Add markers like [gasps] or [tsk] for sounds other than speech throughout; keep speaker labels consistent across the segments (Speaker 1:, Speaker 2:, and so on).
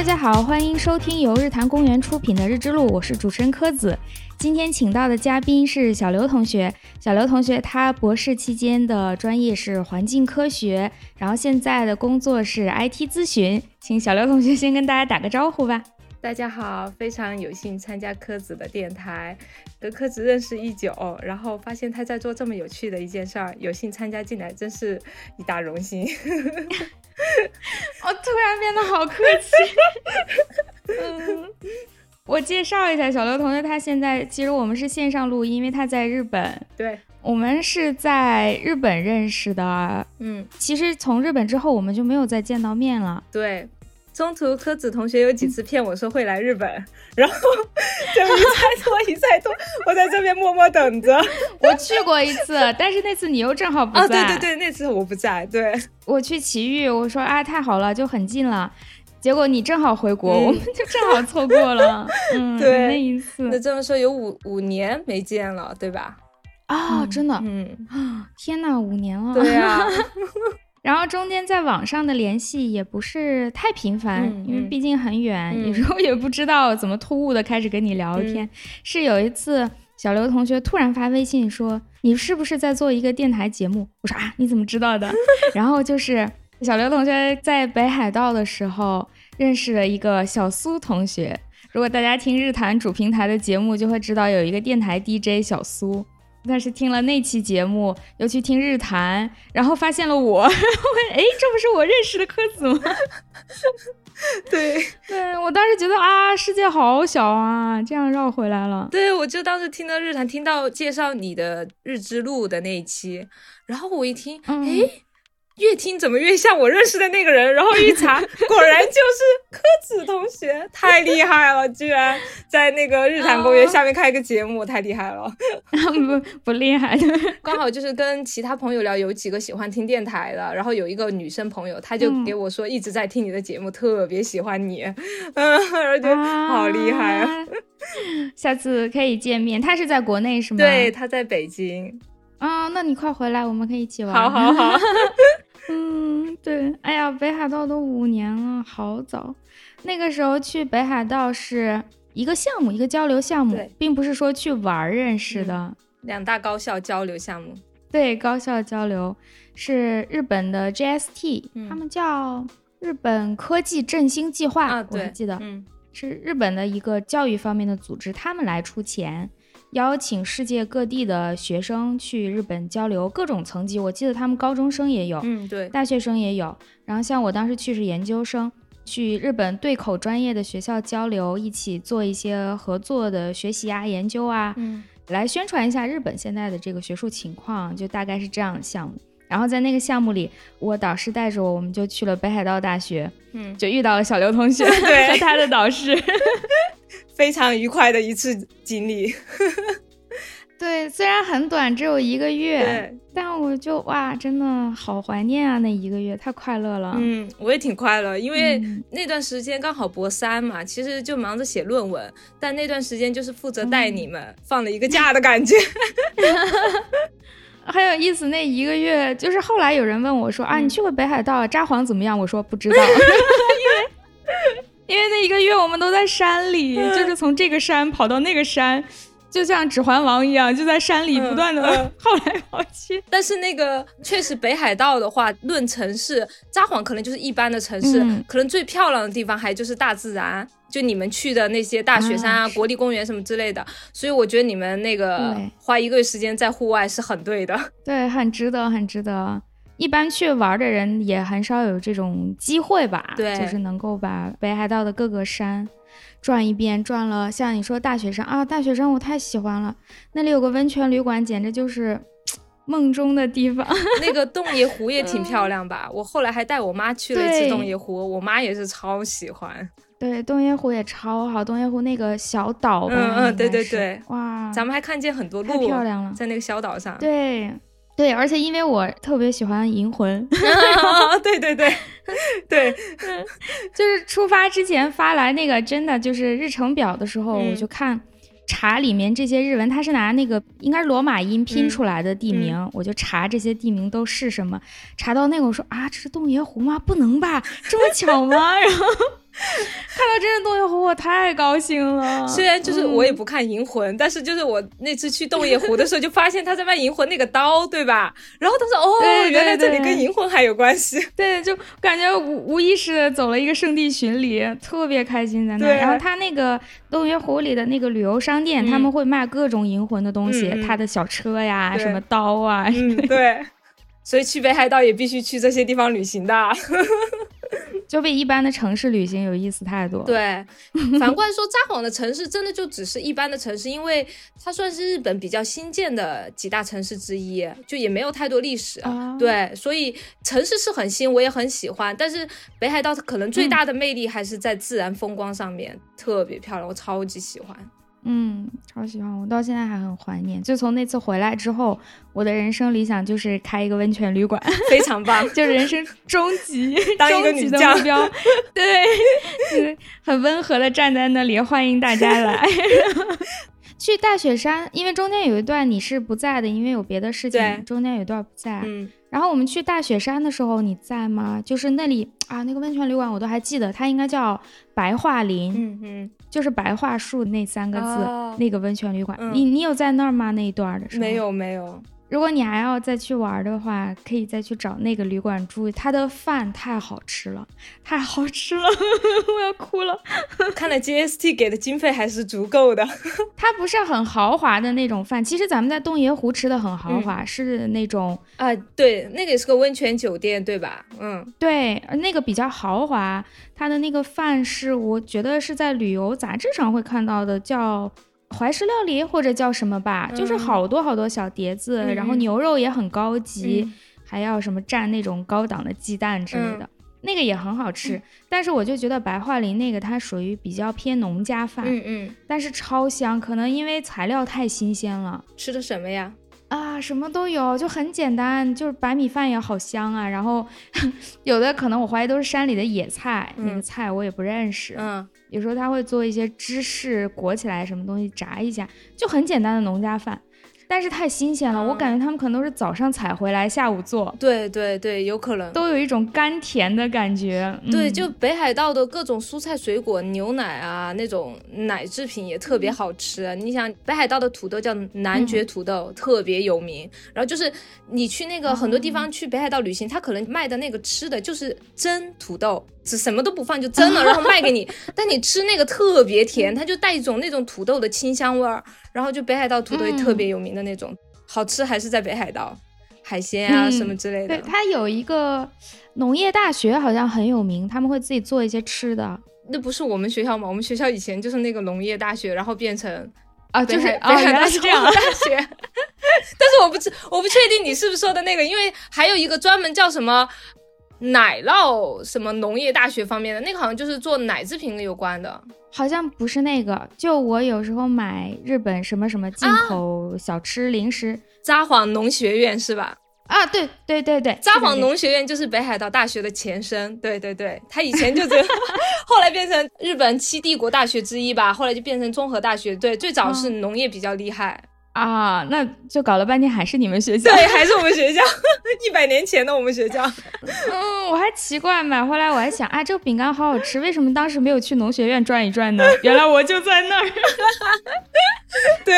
Speaker 1: 大家好，欢迎收听由日坛公园出品的《日之路》，我是主持人柯子。今天请到的嘉宾是小刘同学。小刘同学他博士期间的专业是环境科学，然后现在的工作是 IT 咨询。请小刘同学先跟大家打个招呼吧。
Speaker 2: 大家好，非常有幸参加柯子的电台，跟柯子认识已久，然后发现他在做这么有趣的一件事儿，有幸参加进来，真是一大荣幸。[laughs] [laughs]
Speaker 1: 我突然变得好客气。[laughs] 嗯，我介绍一下小刘同学，他现在其实我们是线上录音，因为他在日本。
Speaker 2: 对，
Speaker 1: 我们是在日本认识的。
Speaker 2: 嗯，
Speaker 1: 其实从日本之后，我们就没有再见到面了。
Speaker 2: 对。中途柯子同学有几次骗我说会来日本，[laughs] 然后 [laughs] 就一再拖一再拖，[laughs] 我在这边默默等着。
Speaker 1: 我去过一次，但是那次你又正好不在。
Speaker 2: 啊，对对对，那次我不在。对，
Speaker 1: 我去奇遇，我说啊太好了，就很近了。结果你正好回国，我们就正好错过了。嗯，
Speaker 2: 对，
Speaker 1: 那一次。
Speaker 2: 那这么说有五五年没见了，对吧？
Speaker 1: 啊，真的。
Speaker 2: 嗯
Speaker 1: 啊，天哪，五年了。
Speaker 2: 对呀。
Speaker 1: 然后中间在网上的联系也不是太频繁，因为毕竟很远，有时候也不知道怎么突兀的开始跟你聊天。是有一次，小刘同学突然发微信说：“你是不是在做一个电台节目？”我说：“啊，你怎么知道的？” [laughs] 然后就是小刘同学在北海道的时候认识了一个小苏同学。如果大家听日坛主平台的节目，就会知道有一个电台 DJ 小苏。但是听了那期节目，又去听日谈，然后发现了我，[laughs] 哎，这不是我认识的柯子吗？[laughs]
Speaker 2: 对，
Speaker 1: 对我当时觉得啊，世界好小啊，这样绕回来了。
Speaker 2: 对，我就当时听到日谈，听到介绍你的日之路的那一期，然后我一听，哎。越听怎么越像我认识的那个人，然后一查，[laughs] 果然就是柯子同学，太厉害了，居然在那个日坛公园下面开一个节目，太厉害了。[laughs]
Speaker 1: 不不厉害的，[laughs]
Speaker 2: 刚好就是跟其他朋友聊，有几个喜欢听电台的，然后有一个女生朋友，她就给我说一直在听你的节目，特别喜欢你，嗯，而且好厉害啊。
Speaker 1: 下次可以见面，他是在国内是吗？
Speaker 2: 对，他在北京。
Speaker 1: 啊，那你快回来，我们可以一起玩。
Speaker 2: 好好好。
Speaker 1: 嗯，对，哎呀，北海道都五年了，好早。那个时候去北海道是一个项目，一个交流项目，并不是说去玩认识的。
Speaker 2: 两大高校交流项目，
Speaker 1: 对，高校交流是日本的 GST，他们叫日本科技振兴计划，啊我还记得，
Speaker 2: 嗯，
Speaker 1: 是日本的一个教育方面的组织，他们来出钱。邀请世界各地的学生去日本交流，各种层级，我记得他们高中生也有，
Speaker 2: 嗯，对，
Speaker 1: 大学生也有。然后像我当时去是研究生，去日本对口专业的学校交流，一起做一些合作的学习啊、研究啊，
Speaker 2: 嗯，
Speaker 1: 来宣传一下日本现在的这个学术情况，就大概是这样的项目。然后在那个项目里，我导师带着我，我们就去了北海道大学，
Speaker 2: 嗯，
Speaker 1: 就遇到了小刘同学
Speaker 2: 对 [laughs]
Speaker 1: 和他的导师。[laughs] [laughs]
Speaker 2: 非常愉快的一次经历，[laughs]
Speaker 1: 对，虽然很短，只有一个月，但我就哇，真的好怀念啊，那一个月太快乐了。
Speaker 2: 嗯，我也挺快乐，因为那段时间刚好博三嘛，其实就忙着写论文，但那段时间就是负责带你们放了一个假的感觉。[laughs]
Speaker 1: 很有意思，那一个月就是后来有人问我说啊，你去过北海道札幌怎么样？我说不知道，[laughs] 因为。因为那一个月我们都在山里，就是从这个山跑到那个山，就像指环王一样，就在山里不断的 [laughs] 跑来跑去。
Speaker 2: 但是那个确实北海道的话，论城市，札幌可能就是一般的城市，可能最漂亮的地方还就是大自然，就你们去的那些大雪山啊、国立公园什么之类的。所以我觉得你们那个花一个月时间在户外是很对的，
Speaker 1: 对，很值得，很值得。一般去玩的人也很少有这种机会吧？
Speaker 2: 对，
Speaker 1: 就是能够把北海道的各个山转一遍，转了。像你说大雪山啊，大雪山我太喜欢了，那里有个温泉旅馆，简直就是 [tsk] 梦中的地方。[laughs]
Speaker 2: 那个洞爷湖也挺漂亮吧？我后来还带我妈去了一次洞爷湖，我妈也是超喜欢。
Speaker 1: 对，洞爷湖也超好，洞爷湖那个小岛，
Speaker 2: 嗯嗯，对对对，
Speaker 1: 哇，
Speaker 2: 咱们还看见很多
Speaker 1: 太漂亮了，
Speaker 2: 在那个小岛上。
Speaker 1: 对。对，而且因为我特别喜欢银魂，
Speaker 2: 对对对对，[laughs] [laughs]
Speaker 1: 就是出发之前发来那个真的就是日程表的时候，我就看查里面这些日文，他是拿那个应该是罗马音拼出来的地名，我就查这些地名都是什么，查到那个我说啊，这是洞爷湖吗？不能吧，这么巧吗？[laughs] 然后。[laughs] 看到真人洞爷湖，我太高兴了。
Speaker 2: 虽然就是我也不看银魂，但是就是我那次去洞爷湖的时候，就发现他在卖银魂那个刀，对吧？然后他说：“哦，原来这里跟银魂还有关系。”
Speaker 1: 对，就感觉无无意识的走了一个圣地巡礼，特别开心在那。然后他那个洞爷湖里的那个旅游商店，他们会卖各种银魂的东西，他的小车呀，什么刀啊。
Speaker 2: 嗯，[laughs] 对。所以去北海道也必须去这些地方旅行的。
Speaker 1: 就比一般的城市旅行有意思太多。
Speaker 2: 对，反过来说，札幌的城市真的就只是一般的城市，因为它算是日本比较新建的几大城市之一，就也没有太多历史。对，所以城市是很新，我也很喜欢。但是北海道可能最大的魅力还是在自然风光上面，特别漂亮，我超级喜欢。
Speaker 1: 嗯，超喜欢，我到现在还很怀念。就从那次回来之后，我的人生理想就是开一个温泉旅馆，[laughs]
Speaker 2: 非常棒，
Speaker 1: 就人生终极 [laughs]
Speaker 2: 当一个女将
Speaker 1: 目标。对，很温和的站在那里，欢迎大家来。[laughs] 去大雪山，因为中间有一段你是不在的，因为有别的事情，中间有一段不在。嗯。然后我们去大雪山的时候，你在吗？就是那里啊，那个温泉旅馆我都还记得，它应该叫白桦林，
Speaker 2: 嗯嗯，
Speaker 1: 就是白桦树那三个字，那个温泉旅馆。你你有在那儿吗？那一段的时候？
Speaker 2: 没有没有。
Speaker 1: 如果你还要再去玩的话，可以再去找那个旅馆住。他的饭太好吃了，太好吃了，[laughs] 我要哭了。
Speaker 2: 看来 GST 给的经费还是足够的。[laughs]
Speaker 1: 它不是很豪华的那种饭，其实咱们在洞爷湖吃的很豪华，是那种
Speaker 2: 啊，对，那个也是个温泉酒店，对吧？嗯，
Speaker 1: 对，那个比较豪华。它的那个饭是我觉得是在旅游杂志上会看到的，叫。怀石料理或者叫什么吧，就是好多好多小碟子，然后牛肉也很高级，还要什么蘸那种高档的鸡蛋之类的，那个也很好吃。但是我就觉得白桦林那个它属于比较偏农家饭，
Speaker 2: 嗯嗯，
Speaker 1: 但是超香，可能因为材料太新鲜了。
Speaker 2: 吃的什么呀？
Speaker 1: 啊，什么都有，就很简单，就是白米饭也好香啊。然后 [laughs] 有的可能我怀疑都是山里的野菜，那个菜我也不认识，
Speaker 2: 嗯。
Speaker 1: 有时候他会做一些芝士裹起来什么东西炸一下，就很简单的农家饭。但是太新鲜了，我感觉他们可能都是早上采回来，下午做。
Speaker 2: 对对对，有可能
Speaker 1: 都有一种甘甜的感觉。
Speaker 2: 对，就北海道的各种蔬菜水果、牛奶啊，那种奶制品也特别好吃。你想，北海道的土豆叫男爵土豆，特别有名。然后就是你去那个很多地方去北海道旅行，他可能卖的那个吃的就是蒸土豆，只什么都不放就蒸了，然后卖给你。[laughs] 但你吃那个特别甜，它就带一种那种土豆的清香味儿。然后就北海道土豆特别有名的那种，好吃还是在北海道，海鲜啊什么之类的。
Speaker 1: 对，它有一个农业大学，好像很有名，他们会自己做一些吃的。
Speaker 2: 那不是我们学校吗？我们学校以前就是那个农业大学，然后变成
Speaker 1: 啊，就是
Speaker 2: 北海道
Speaker 1: 这样
Speaker 2: 大学。[laughs] 但是我不知我不确定你是不是说的那个，因为还有一个专门叫什么奶酪什么农业大学方面的，那个好像就是做奶制品有关的。
Speaker 1: 好像不是那个，就我有时候买日本什么什么进口小吃零食，
Speaker 2: 札幌农学院是吧？
Speaker 1: 啊，对对对对，
Speaker 2: 札幌农学院就是北海道大学的前身，对对对，它以前就这，[laughs] 后来变成日本七帝国大学之一吧，后来就变成综合大学，对，最早是农业比较厉害。
Speaker 1: 啊，那就搞了半天还是你们学校？
Speaker 2: 对，还是我们学校，一百年前的我们学校。[laughs]
Speaker 1: 嗯，我还奇怪，买回来我还想，啊，这个饼干好好吃，为什么当时没有去农学院转一转呢？原来我就在那儿。[laughs]
Speaker 2: 对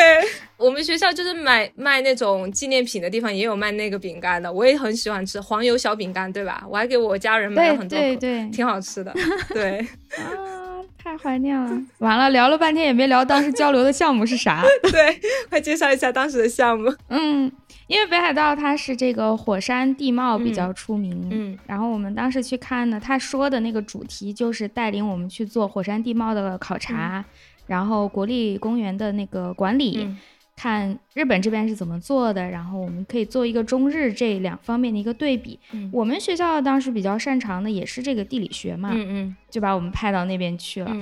Speaker 2: 我们学校就是买卖那种纪念品的地方也有卖那个饼干的，我也很喜欢吃黄油小饼干，对吧？我还给我家人买了很多，
Speaker 1: 对对，
Speaker 2: 挺好吃的。对。[laughs]
Speaker 1: 太怀念了，[laughs] 完了聊了半天也没聊当时交流的项目是啥。[laughs]
Speaker 2: 对，快介绍一下当时的项目。
Speaker 1: 嗯，因为北海道它是这个火山地貌比较出名。
Speaker 2: 嗯，
Speaker 1: 然后我们当时去看呢，他说的那个主题就是带领我们去做火山地貌的考察，然后国立公园的那个管理。看日本这边是怎么做的，然后我们可以做一个中日这两方面的一个对比。我们学校当时比较擅长的也是这个地理学嘛，
Speaker 2: 嗯嗯，
Speaker 1: 就把我们派到那边去了。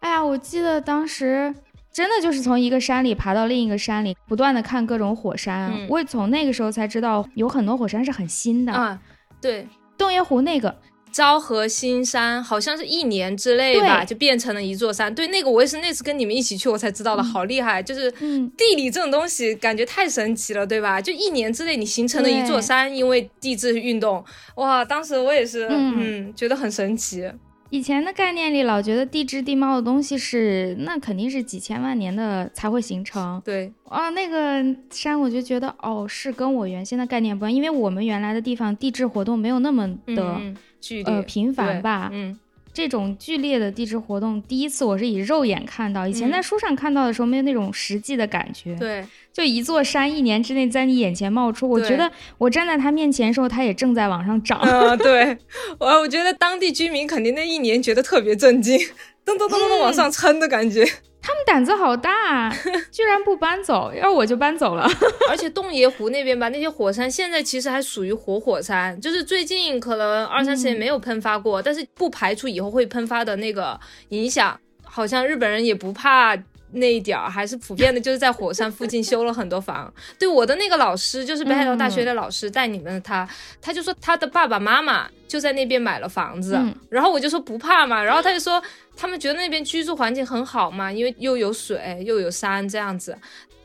Speaker 1: 哎呀，我记得当时真的就是从一个山里爬到另一个山里，不断的看各种火山。我也从那个时候才知道，有很多火山是很新的
Speaker 2: 啊。对，
Speaker 1: 洞爷湖那个。
Speaker 2: 昭和新山好像是一年之内吧，就变成了一座山。对，那个我也是那次跟你们一起去，我才知道的，好厉害！就是地理这种东西，感觉太神奇了，对吧？就一年之内你形成了一座山，因为地质运动。哇，当时我也是，嗯，觉得很神奇。
Speaker 1: 以前的概念里，老觉得地质地貌的东西是那肯定是几千万年的才会形成。
Speaker 2: 对
Speaker 1: 啊，那个山我就觉得哦，是跟我原先的概念不一样，因为我们原来的地方地质活动没有那么的
Speaker 2: 剧
Speaker 1: 烈频繁吧？
Speaker 2: 嗯。
Speaker 1: 这种剧烈的地质活动，第一次我是以肉眼看到，以前在书上看到的时候没有那种实际的感觉。
Speaker 2: 对，
Speaker 1: 就一座山一年之内在你眼前冒出，我觉得我站在他面前的时候，他也正在往上涨。
Speaker 2: 嗯，[laughs] 对，我我觉得当地居民肯定那一年觉得特别震惊，噔噔噔噔噔往上撑的感觉。
Speaker 1: 他们胆子好大，[laughs] 居然不搬走，要我就搬走了。[laughs]
Speaker 2: 而且洞爷湖那边吧，那些火山现在其实还属于活火山，就是最近可能二三十年没有喷发过，但是不排除以后会喷发的那个影响。好像日本人也不怕。那一点儿还是普遍的，就是在火山附近修了很多房。对我的那个老师，就是北海道大学的老师带你们的他，他就说他的爸爸妈妈就在那边买了房子，然后我就说不怕嘛，然后他就说他们觉得那边居住环境很好嘛，因为又有水又有山这样子，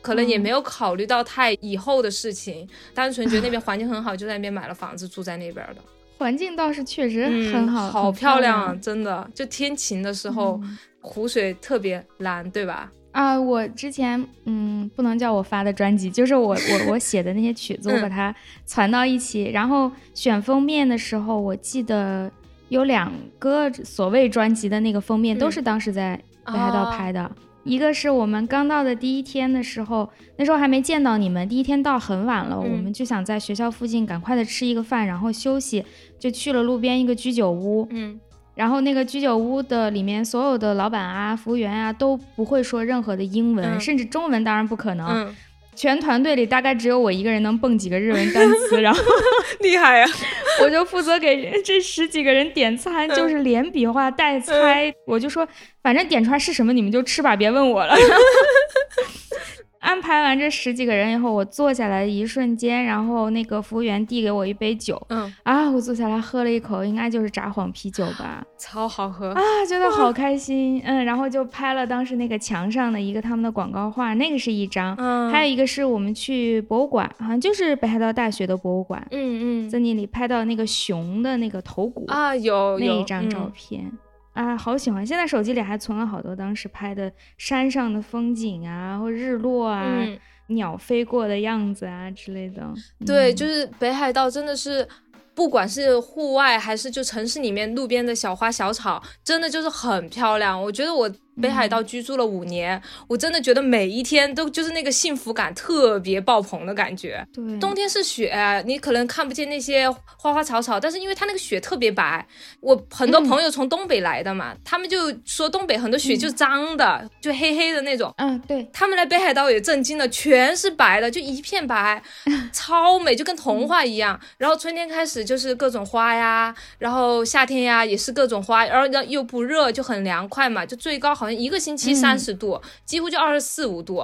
Speaker 2: 可能也没有考虑到太以后的事情，单纯觉得那边 [laughs] 环境很好，就在那边买了房子住在那边的。
Speaker 1: 环境倒是确实很好，
Speaker 2: 好
Speaker 1: 漂
Speaker 2: 亮啊，真的，就天晴的时候。湖水特别蓝，对吧？
Speaker 1: 啊，我之前嗯，不能叫我发的专辑，就是我我我写的那些曲子，我把它攒到一起，然后选封面的时候，我记得有两个所谓专辑的那个封面都是当时在北海道拍的，一个是我们刚到的第一天的时候，那时候还没见到你们，第一天到很晚了，我们就想在学校附近赶快的吃一个饭，然后休息，就去了路边一个居酒屋，
Speaker 2: 嗯。
Speaker 1: 然后那个居酒屋的里面所有的老板啊、服务员啊都不会说任何的英文，甚至中文当然不可能。全团队里大概只有我一个人能蹦几个日文单词，然后 [laughs]
Speaker 2: 厉害呀！[laughs]
Speaker 1: 我就负责给这十几个人点餐，就是连比划带猜。我就说，反正点出来是什么你们就吃吧，别问我了。[laughs] 安排完这十几个人以后，我坐下来的一瞬间，然后那个服务员递给我一杯酒，
Speaker 2: 嗯。
Speaker 1: 啊，我坐下来喝了一口，应该就是札幌啤酒吧，[sighs]
Speaker 2: 超好喝。
Speaker 1: 啊，觉得好开心，[laughs] 嗯，然后就拍了当时那个墙上的一个他们的广告画，那个是一张，
Speaker 2: 嗯，
Speaker 1: 还有一个是我们去博物馆，好像就是北海道大学的博物馆，
Speaker 2: 嗯嗯，
Speaker 1: 在那里拍到那个熊的那个头骨
Speaker 2: 啊，有
Speaker 1: 那一张照片。啊，好喜欢！现在手机里还存了好多当时拍的山上的风景啊，或日落啊，鸟飞过的样子啊之类的。
Speaker 2: 对，就是北海道真的是，不管是户外还是就城市里面路边的小花小草，真的就是很漂亮。我觉得我。北海道居住了五年，我真的觉得每一天都就是那个幸福感特别爆棚的感觉。
Speaker 1: 对，
Speaker 2: 冬天是雪，你可能看不见那些花花草草，但是因为它那个雪特别白，我很多朋友从东北来的嘛，他们就说东北很多雪就脏的，就黑黑的那种。
Speaker 1: 嗯，对
Speaker 2: 他们来北海道也震惊了，全是白的，就一片白，[laughs] 超美，就跟童话一样。然后春天开始就是各种花呀，然后夏天呀也是各种花，然后又不热，就很凉快嘛，就最高好像。一个星期三十度，几乎就二十四五度，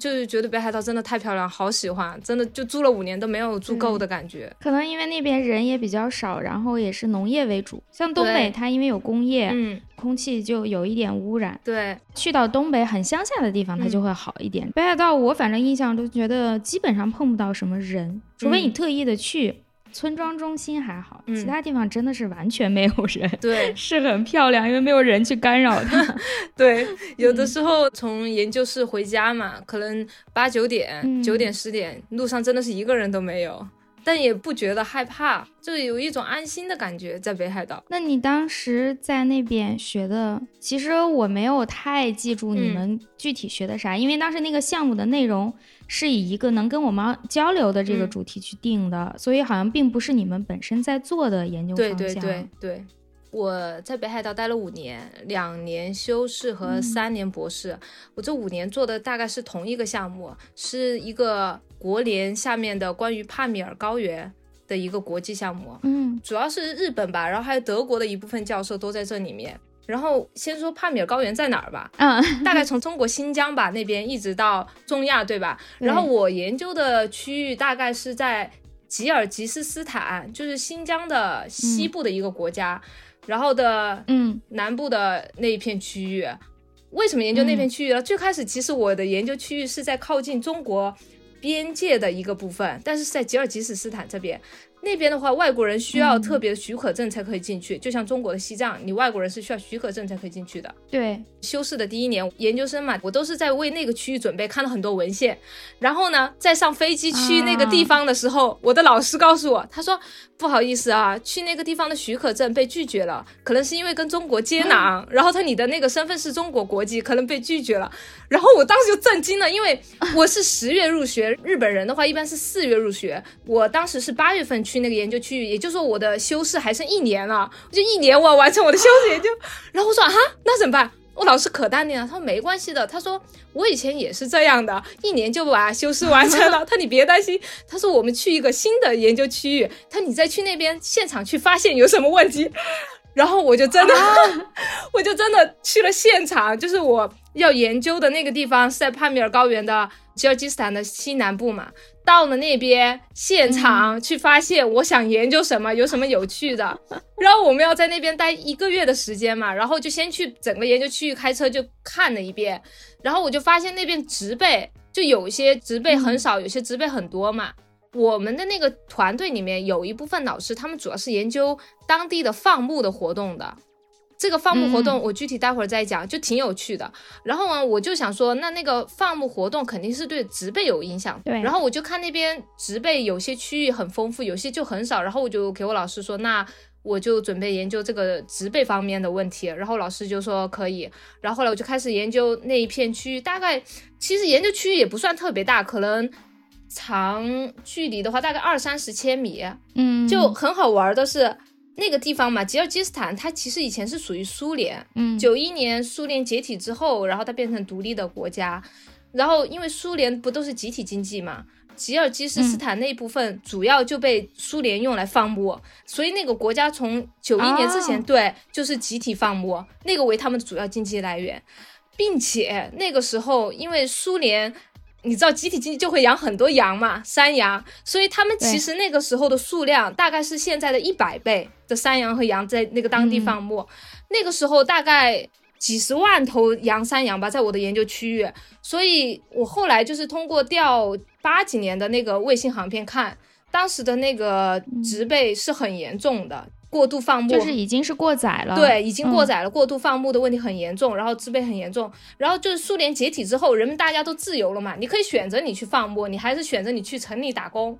Speaker 2: 就是觉得北海道真的太漂亮，好喜欢，真的就住了五年都没有住够的感觉。
Speaker 1: 可能因为那边人也比较少，然后也是农业为主。像东北，它因为有工业，
Speaker 2: 嗯，
Speaker 1: 空气就有一点污染。
Speaker 2: 对，
Speaker 1: 去到东北很乡下的地方，它就会好一点。北海道我反正印象都觉得基本上碰不到什么人，除非你特意的去。村庄中心还好，其他地方真的是完全没有人。
Speaker 2: 对，[laughs]
Speaker 1: 是很漂亮，因为没有人去干扰它。[laughs]
Speaker 2: 对，有的时候从研究室回家嘛，可能八九点、九点、十点，路上真的是一个人都没有。但也不觉得害怕，就有一种安心的感觉在北海道。
Speaker 1: 那你当时在那边学的，其实我没有太记住你们具体学的啥，因为当时那个项目的内容是以一个能跟我们交流的这个主题去定的，所以好像并不是你们本身在做的研究方
Speaker 2: 向。对对对对，我在北海道待了五年，两年修士和三年博士，我这五年做的大概是同一个项目，是一个。国联下面的关于帕米尔高原的一个国际项目，
Speaker 1: 嗯，
Speaker 2: 主要是日本吧，然后还有德国的一部分教授都在这里面。然后先说帕米尔高原在哪儿吧，
Speaker 1: 嗯，[laughs]
Speaker 2: 大概从中国新疆吧那边一直到中亚，对吧？然后我研究的区域大概是在吉尔吉斯斯坦，就是新疆的西部的一个国家，然后的
Speaker 1: 嗯
Speaker 2: 南部的那一片区域。为什么研究那片区域呢？最开始其实我的研究区域是在靠近中国。边界的一个部分，但是在吉尔吉斯斯坦这边，那边的话，外国人需要特别的许可证才可以进去，就像中国的西藏，你外国人是需要许可证才可以进去的。
Speaker 1: 对，
Speaker 2: 修士的第一年，研究生嘛，我都是在为那个区域准备，看了很多文献。然后呢，在上飞机去那个地方的时候，我的老师告诉我，他说不好意思啊，去那个地方的许可证被拒绝了，可能是因为跟中国接壤，然后他你的那个身份是中国国籍，可能被拒绝了。然后我当时就震惊了，因为我是十月入学，日本人的话一般是四月入学，我当时是八月份去。去那个研究区域，也就是说我的修饰还剩一年了，就一年我要完成我的修饰研究。[laughs] 然后我说啊，那怎么办？我老师可淡定了，他说没关系的，他说我以前也是这样的，一年就把修饰完成了。他你别担心，他说我们去一个新的研究区域，他你再去那边现场去发现有什么问题。[laughs] 然后我就真的，[laughs] 我就真的去了现场，就是我要研究的那个地方是在帕米尔高原的吉尔吉斯坦的西南部嘛。到了那边现场去发现，我想研究什么，有什么有趣的。[laughs] 然后我们要在那边待一个月的时间嘛，然后就先去整个研究区域开车就看了一遍。然后我就发现那边植被就有些植被很少，有些植被很多嘛。我们的那个团队里面有一部分老师，他们主要是研究当地的放牧的活动的。这个放牧活动我具体待会儿再讲，就挺有趣的。然后呢，我就想说，那那个放牧活动肯定是对植被有影响。
Speaker 1: 对。
Speaker 2: 然后我就看那边植被有些区域很丰富，有些就很少。然后我就给我老师说，那我就准备研究这个植被方面的问题。然后老师就说可以。然后后来我就开始研究那一片区域，大概其实研究区域也不算特别大，可能长距离的话大概二三十千米。
Speaker 1: 嗯。
Speaker 2: 就很好玩的是。那个地方嘛，吉尔吉斯坦，它其实以前是属于苏联。
Speaker 1: 嗯，
Speaker 2: 九一年苏联解体之后，然后它变成独立的国家。然后因为苏联不都是集体经济嘛，吉尔吉斯斯坦那部分主要就被苏联用来放牧，所以那个国家从九一年之前，对，就是集体放牧，那个为他们的主要经济来源，并且那个时候因为苏联。你知道集体经济就会养很多羊嘛，山羊，所以他们其实那个时候的数量大概是现在的一百倍的山羊和羊在那个当地放牧，那个时候大概几十万头羊山羊吧，在我的研究区域，所以我后来就是通过调八几年的那个卫星航片看，当时的那个植被是很严重的。过度放牧
Speaker 1: 就是已经是过载了，
Speaker 2: 对，已经过载了。过度放牧的问题很严重，然后植被很严重，然后就是苏联解体之后，人们大家都自由了嘛，你可以选择你去放牧，你还是选择你去城里打工。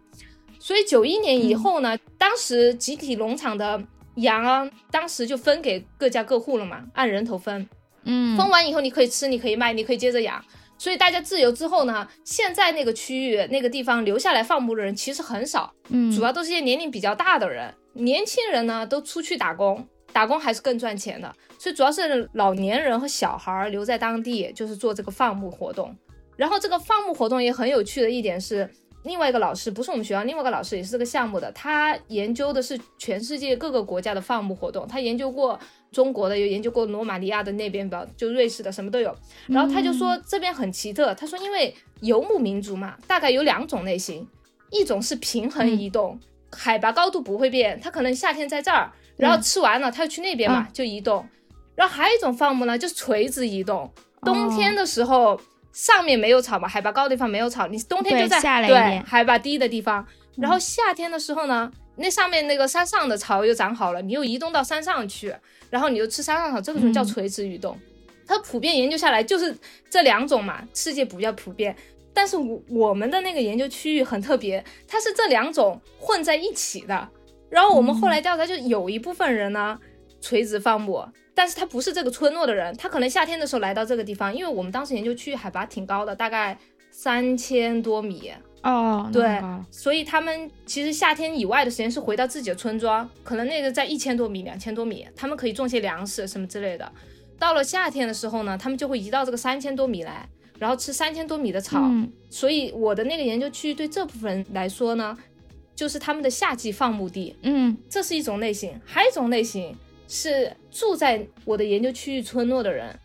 Speaker 2: 所以九一年以后呢，当时集体农场的羊啊，当时就分给各家各户了嘛，按人头分。
Speaker 1: 嗯，
Speaker 2: 分完以后你可以吃，你可以卖，你可以接着养。所以大家自由之后呢，现在那个区域那个地方留下来放牧的人其实很少，
Speaker 1: 嗯，
Speaker 2: 主要都是些年龄比较大的人。年轻人呢都出去打工，打工还是更赚钱的，所以主要是老年人和小孩留在当地，就是做这个放牧活动。然后这个放牧活动也很有趣的一点是，另外一个老师不是我们学校，另外一个老师也是这个项目的，他研究的是全世界各个国家的放牧活动，他研究过中国的，有研究过罗马尼亚的那边的，就瑞士的什么都有。然后他就说这边很奇特，他说因为游牧民族嘛，大概有两种类型，一种是平衡移动。海拔高度不会变，他可能夏天在这儿，然后吃完了，他就去那边嘛，就移动。然后还有一种放牧呢，就是垂直移动。冬天的时候，上面没有草嘛，海拔高的地方没有草，你冬天就在对海拔低的地方。然后夏天的时候呢，那上面那个山上的草又长好了，你又移动到山上去，然后你就吃山上草，这种叫垂直移动。它普遍研究下来就是这两种嘛，世界比较普遍。但是我我们的那个研究区域很特别，它是这两种混在一起的。然后我们后来调查，就有一部分人呢垂直放牧，但是他不是这个村落的人，他可能夏天的时候来到这个地方，因为我们当时研究区域海拔挺高的，大概三千多米
Speaker 1: 哦，
Speaker 2: 对，所以他们其实夏天以外的时间是回到自己的村庄，可能那个在一千多米、两千多米，他们可以种些粮食什么之类的。到了夏天的时候呢，他们就会移到这个三千多米来。然后吃三千多米的草，所以我的那个研究区域对这部分人来说呢，就是他们的夏季放牧地。
Speaker 1: 嗯，
Speaker 2: 这是一种类型，还有一种类型是住在我的研究区域村落的人，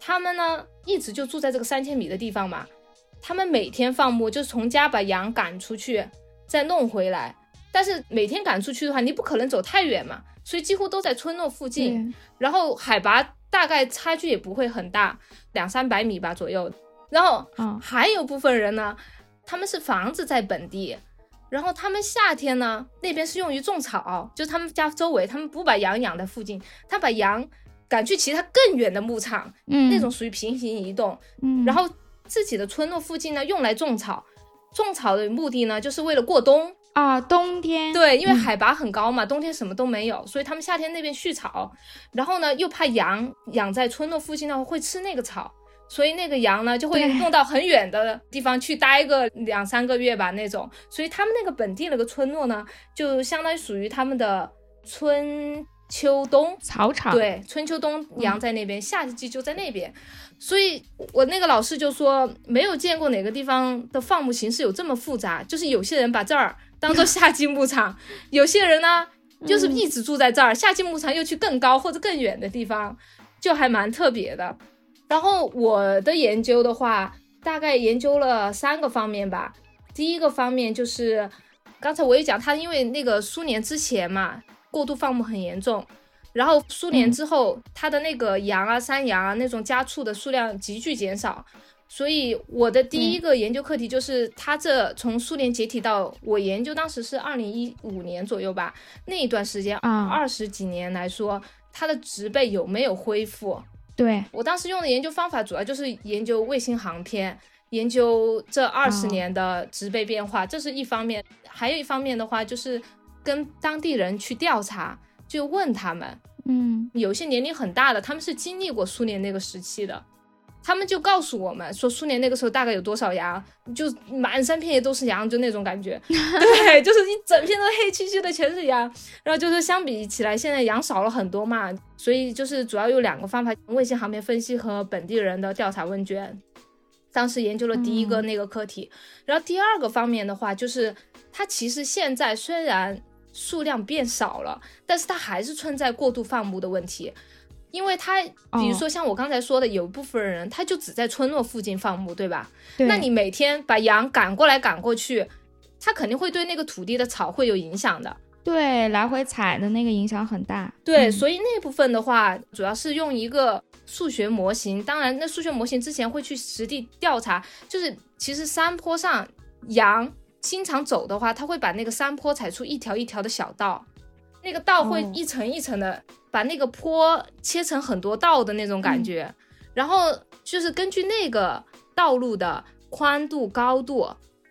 Speaker 2: 他们呢一直就住在这个三千米的地方嘛，他们每天放牧，就是从家把羊赶出去，再弄回来。但是每天赶出去的话，你不可能走太远嘛，所以几乎都在村落附近，然后海拔大概差距也不会很大，两三百米吧左右。然后，还有部分人呢，他们是房子在本地，然后他们夏天呢，那边是用于种草，就是他们家周围，他们不把羊养在附近，他把羊赶去其他更远的牧场，嗯，那种属于平行移动，嗯，然后自己的村落附近呢，用来种草，种草的目的呢，就是为了过冬。
Speaker 1: 啊，冬天，
Speaker 2: 对，因为海拔很高嘛，冬天什么都没有，所以他们夏天那边蓄草，然后呢，又怕羊养在村落附近的话会吃那个草。所以那个羊呢，就会弄到很远的地方去待个两三个月吧，那种。所以他们那个本地那个村落呢，就相当于属于他们的春秋冬
Speaker 1: 草场。
Speaker 2: 对，春秋冬羊在那边，夏季就在那边。所以我那个老师就说，没有见过哪个地方的放牧形式有这么复杂，就是有些人把这儿当做夏季牧场，[laughs] 有些人呢就是一直住在这儿，夏季牧场又去更高或者更远的地方，就还蛮特别的。然后我的研究的话，大概研究了三个方面吧。第一个方面就是，刚才我也讲，他因为那个苏联之前嘛，过度放牧很严重，然后苏联之后，它的那个羊啊、山羊啊那种家畜的数量急剧减少。所以我的第一个研究课题就是，它这从苏联解体到我研究当时是二零一五年左右吧，那一段时间啊，二十几年来说，它的植被有没有恢复？
Speaker 1: 对。
Speaker 2: 我当时用的研究方法，主要就是研究卫星航天，研究这二十年的植被变化，这是一方面；还有一方面的话，就是跟当地人去调查，就问他们，
Speaker 1: 嗯，
Speaker 2: 有些年龄很大的，他们是经历过苏联那个时期的。他们就告诉我们说，苏联那个时候大概有多少羊，就满山遍野都是羊，就那种感觉。[laughs] 对，就是一整片都黑漆漆的，全是羊。然后就是相比起来，现在羊少了很多嘛，所以就是主要有两个方法：卫星航天分析和本地人的调查问卷。当时研究了第一个那个课题，然后第二个方面的话，就是它其实现在虽然数量变少了，但是它还是存在过度放牧的问题。因为他，比如说像我刚才说的，有一部分人他就只在村落附近放牧，对吧？那你每天把羊赶过来赶过去，他肯定会对那个土地的草会有影响的。
Speaker 1: 对，来回踩的那个影响很大。
Speaker 2: 对，所以那部分的话，主要是用一个数学模型。当然，那数学模型之前会去实地调查，就是其实山坡上羊经常走的话，它会把那个山坡踩出一条一条的小道。那个道会一层一层的把那个坡切成很多道的那种感觉，然后就是根据那个道路的宽度、高度，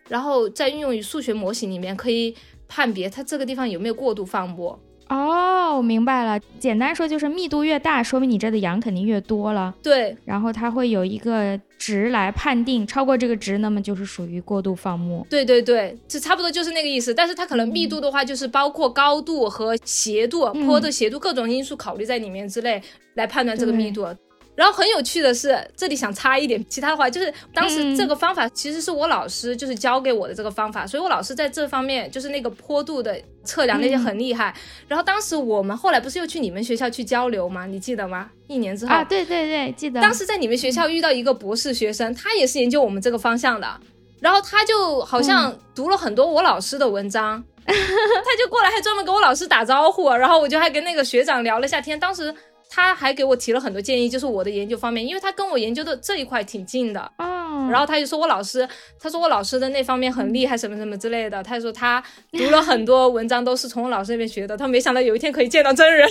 Speaker 2: 然后再运用于数学模型里面，可以判别它这个地方有没有过度放牧。
Speaker 1: 哦，我明白了。简单说就是密度越大，说明你这的羊肯定越多了。
Speaker 2: 对，
Speaker 1: 然后它会有一个值来判定，超过这个值，那么就是属于过度放牧。
Speaker 2: 对对对，这差不多就是那个意思。但是它可能密度的话，就是包括高度和斜度、坡的斜度各种因素考虑在里面之内，来判断这个密度。然后很有趣的是，这里想插一点其他的话，就是当时这个方法其实是我老师就是教给我的这个方法，所以我老师在这方面就是那个坡度的测量那些很厉害。然后当时我们后来不是又去你们学校去交流吗？你记得吗？一年之后
Speaker 1: 啊，对对对，记得。
Speaker 2: 当时在你们学校遇到一个博士学生，他也是研究我们这个方向的，然后他就好像读了很多我老师的文章，[laughs] 他就过来还专门跟我老师打招呼，然后我就还跟那个学长聊了下天，当时。他还给我提了很多建议，就是我的研究方面，因为他跟我研究的这一块挺近的，
Speaker 1: 嗯，
Speaker 2: 然后他就说我老师，他说我老师的那方面很厉害，什么什么之类的，他说他读了很多文章都是从我老师那边学的，他没想到有一天可以见到真人，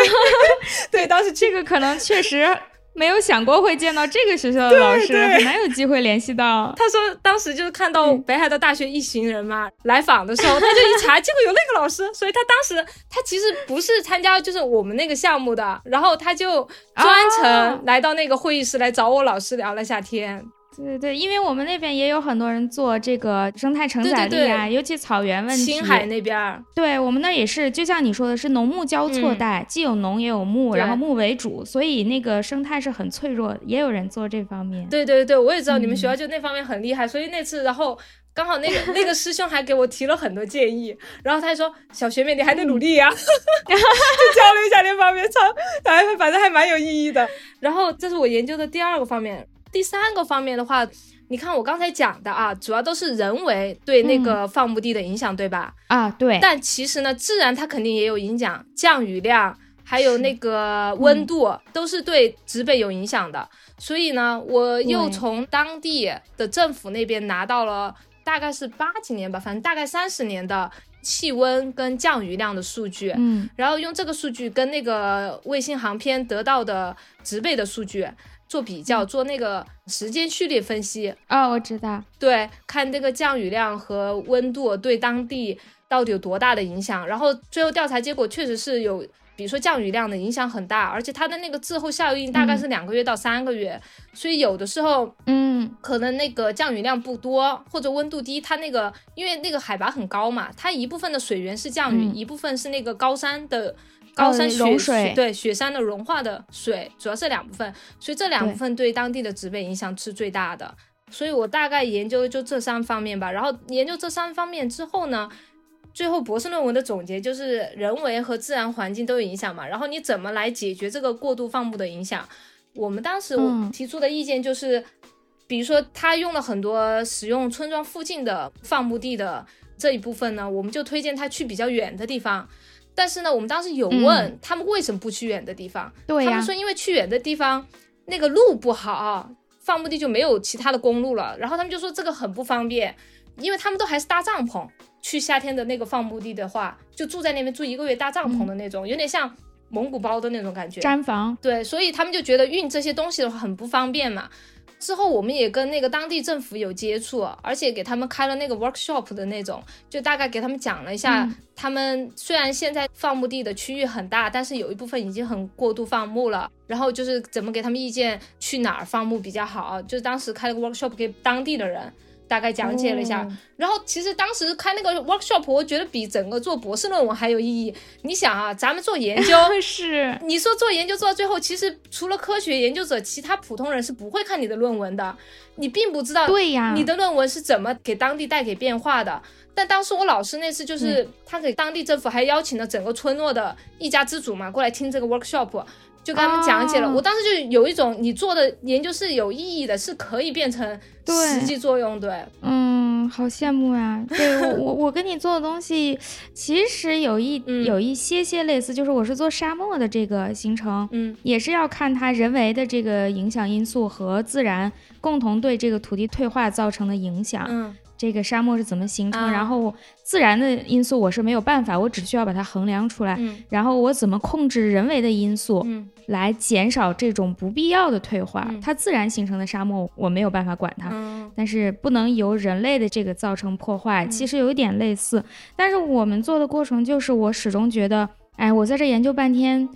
Speaker 2: [laughs] 对，当时
Speaker 1: 这个可能确实。没有想过会见到这个学校的老师，很难有机会联系到。[laughs]
Speaker 2: 他说当时就是看到北海道大学一行人嘛来访的时候，[laughs] 他就一查，结果有那个老师，所以他当时他其实不是参加就是我们那个项目的，然后他就专程来到那个会议室来找我老师聊了下天。
Speaker 1: 对对对，因为我们那边也有很多人做这个生态承载力啊，尤其草原问题。
Speaker 2: 青海那边，
Speaker 1: 对我们那也是，就像你说的，是农牧交错带，既有农也有牧，然后牧为主，所以那个生态是很脆弱。也有人做这方面。
Speaker 2: 对对对，我也知道你们学校就那方面很厉害，所以那次，然后刚好那个那个师兄还给我提了很多建议，然后他说：“小学妹，你还得努力呀。” [laughs] 就交流一下这方面，超还反正还蛮有意义的。然后这是我研究的第二个方面。第三个方面的话，你看我刚才讲的啊，主要都是人为对那个放牧地的影响，对吧？
Speaker 1: 啊，对。
Speaker 2: 但其实呢，自然它肯定也有影响，降雨量还有那个温度都是对植被有影响的。所以呢，我又从当地的政府那边拿到了大概是八几年吧，反正大概三十年的气温跟降雨量的数据，
Speaker 1: 嗯，
Speaker 2: 然后用这个数据跟那个卫星航片得到的植被的数据做比较，做那个时间序列分析。
Speaker 1: 哦，我知道，
Speaker 2: 对，看这个降雨量和温度对当地到底有多大的影响。然后最后调查结果确实是有。比如说降雨量的影响很大，而且它的那个滞后效应大概是两个月到三个月，所以有的时候，
Speaker 1: 嗯，
Speaker 2: 可能那个降雨量不多或者温度低，它那个因为那个海拔很高嘛，它一部分的水源是降雨，一部分是那个高山的高山
Speaker 1: 融水，
Speaker 2: 对雪山的融化的水，主要是两部分，所以这两部分对当地的植被影响是最大的。所以我大概研究就这三方面吧，然后研究这三方面之后呢。最后博士论文的总结就是人为和自然环境都有影响嘛，然后你怎么来解决这个过度放牧的影响？我们当时提出的意见就是，比如说他用了很多使用村庄附近的放牧地的这一部分呢，我们就推荐他去比较远的地方。但是呢，我们当时有问他们为什么不去远的地方，
Speaker 1: 对
Speaker 2: 他们说因为去远的地方那个路不好，放牧地就没有其他的公路了，然后他们就说这个很不方便，因为他们都还是搭帐篷。去夏天的那个放牧地的话，就住在那边住一个月搭帐篷的那种，有点像蒙古包的那种感觉。
Speaker 1: 毡房。
Speaker 2: 对，所以他们就觉得运这些东西的话很不方便嘛。之后我们也跟那个当地政府有接触，而且给他们开了那个 workshop 的那种，就大概给他们讲了一下，他们虽然现在放牧地的区域很大，但是有一部分已经很过度放牧了。然后就是怎么给他们意见，去哪儿放牧比较好，就是当时开了个 workshop 给当地的人。大概讲解了一下，然后其实当时开那个 workshop，我觉得比整个做博士论文还有意义。你想啊，咱们做研究 [laughs]
Speaker 1: 是，
Speaker 2: 你说做研究做到最后，其实除了科学研究者，其他普通人是不会看你的论文的，你并不知道
Speaker 1: 对呀，
Speaker 2: 你的论文是怎么给当地带给变化的。但当时我老师那次就是他给当地政府还邀请了整个村落的一家之主嘛过来听这个 workshop。就跟他们讲解了，我当时就有一种你做的研究是有意义的，是可以变成实际作用。对，
Speaker 1: 嗯，好羡慕呀。对我，我我跟你做的东西其实有一 [laughs] 有一些些类似，就是我是做沙漠的这个行程，
Speaker 2: 嗯，
Speaker 1: 也是要看它人为的这个影响因素和自然共同对这个土地退化造成的影响。
Speaker 2: 嗯。
Speaker 1: 这个沙漠是怎么形成？然后自然的因素我是没有办法，我只需要把它衡量出来。然后我怎么控制人为的因素，来减少这种不必要的退化？它自然形成的沙漠我没有办法管它，但是不能由人类的这个造成破坏。其实有一点类似，但是我们做的过程就是我始终觉得，哎，我在这研究半天。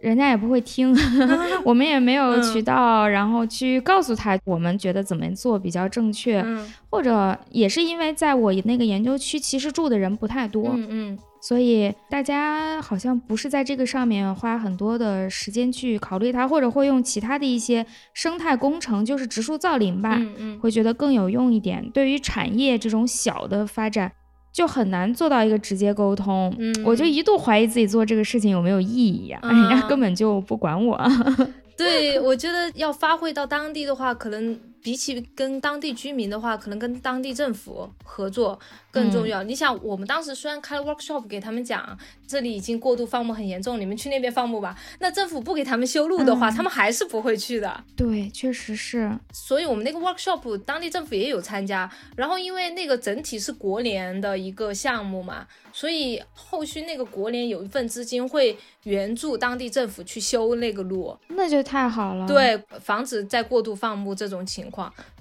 Speaker 1: 人家也不会听，[laughs] 我们也没有渠道，然后去告诉他我们觉得怎么做比较正确，或者也是因为在我那个研究区，其实住的人不太多，
Speaker 2: 嗯嗯，
Speaker 1: 所以大家好像不是在这个上面花很多的时间去考虑它，或者会用其他的一些生态工程，就是植树造林吧，
Speaker 2: 嗯嗯，
Speaker 1: 会觉得更有用一点。对于产业这种小的发展。就很难做到一个直接沟通，我就一度怀疑自己做这个事情有没有意义呀，[laughs] 人家根本就不管我。[laughs]
Speaker 2: 对，我觉得要发挥到当地的话，可能。比起跟当地居民的话，可能跟当地政府合作更重要。你想，我们当时虽然开了 workshop 给他们讲，这里已经过度放牧很严重，你们去那边放牧吧。那政府不给他们修路的话，他们还是不会去的。
Speaker 1: 对，确实是。
Speaker 2: 所以我们那个 workshop 当地政府也有参加。然后因为那个整体是国联的一个项目嘛，所以后续那个国联有一份资金会援助当地政府去修那个路，
Speaker 1: 那就太好了。
Speaker 2: 对，防止再过度放牧这种情。况，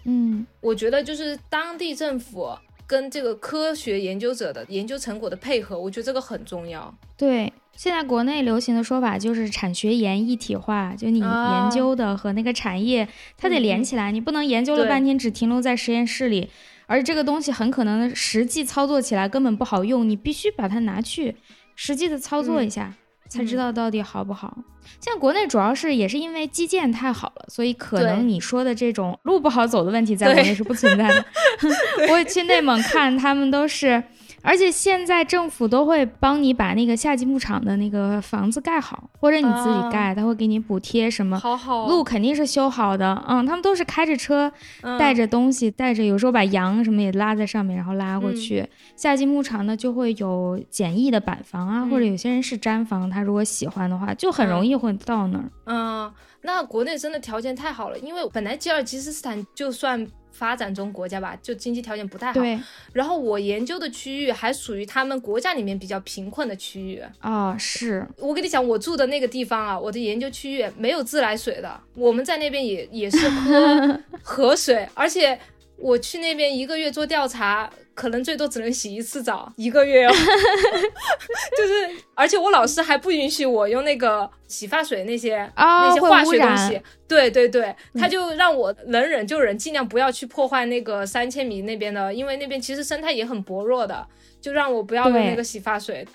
Speaker 1: 嗯，
Speaker 2: 我觉得就是当地政府跟这个科学研究者的研究成果的配合，我觉得这个很重要。
Speaker 1: 对，现在国内流行的说法就是产学研一体化，就你研究的和那个产业它得连起来，你不能研究了半天只停留在实验室里，而这个东西很可能实际操作起来根本不好用，你必须把它拿去实际的操作一下。才知道到底好不好。现在国内主要是也是因为基建太好了，所以可能你说的这种路不好走的问题在国内是不存在的。[laughs] 我去内蒙看，他们都是。而且现在政府都会帮你把那个夏季牧场的那个房子盖好，或者你自己盖，他会给你补贴什么。
Speaker 2: 好好，
Speaker 1: 路肯定是修好的。嗯，他们都是开着车，带着东西，带着有时候把羊什么也拉在上面，然后拉过去。夏季牧场呢就会有简易的板房啊，或者有些人是毡房，他如果喜欢的话，就很容易会到那儿。
Speaker 2: 嗯。那国内真的条件太好了，因为本来吉尔吉斯斯坦就算发展中国家吧，就经济条件不太好。
Speaker 1: 对。
Speaker 2: 然后我研究的区域还属于他们国家里面比较贫困的区域
Speaker 1: 啊。是
Speaker 2: 我跟你讲，我住的那个地方啊，我的研究区域没有自来水的，我们在那边也也是喝 [laughs] 河水，而且我去那边一个月做调查。可能最多只能洗一次澡，一个月哦，[laughs] 就是，而且我老师还不允许我用那个洗发水那些那些化学东西，对对对，他就让我能忍就忍，尽量不要去破坏那个三千米那边的，因为那边其实生态也很薄弱的，就让我不要用那个洗发水，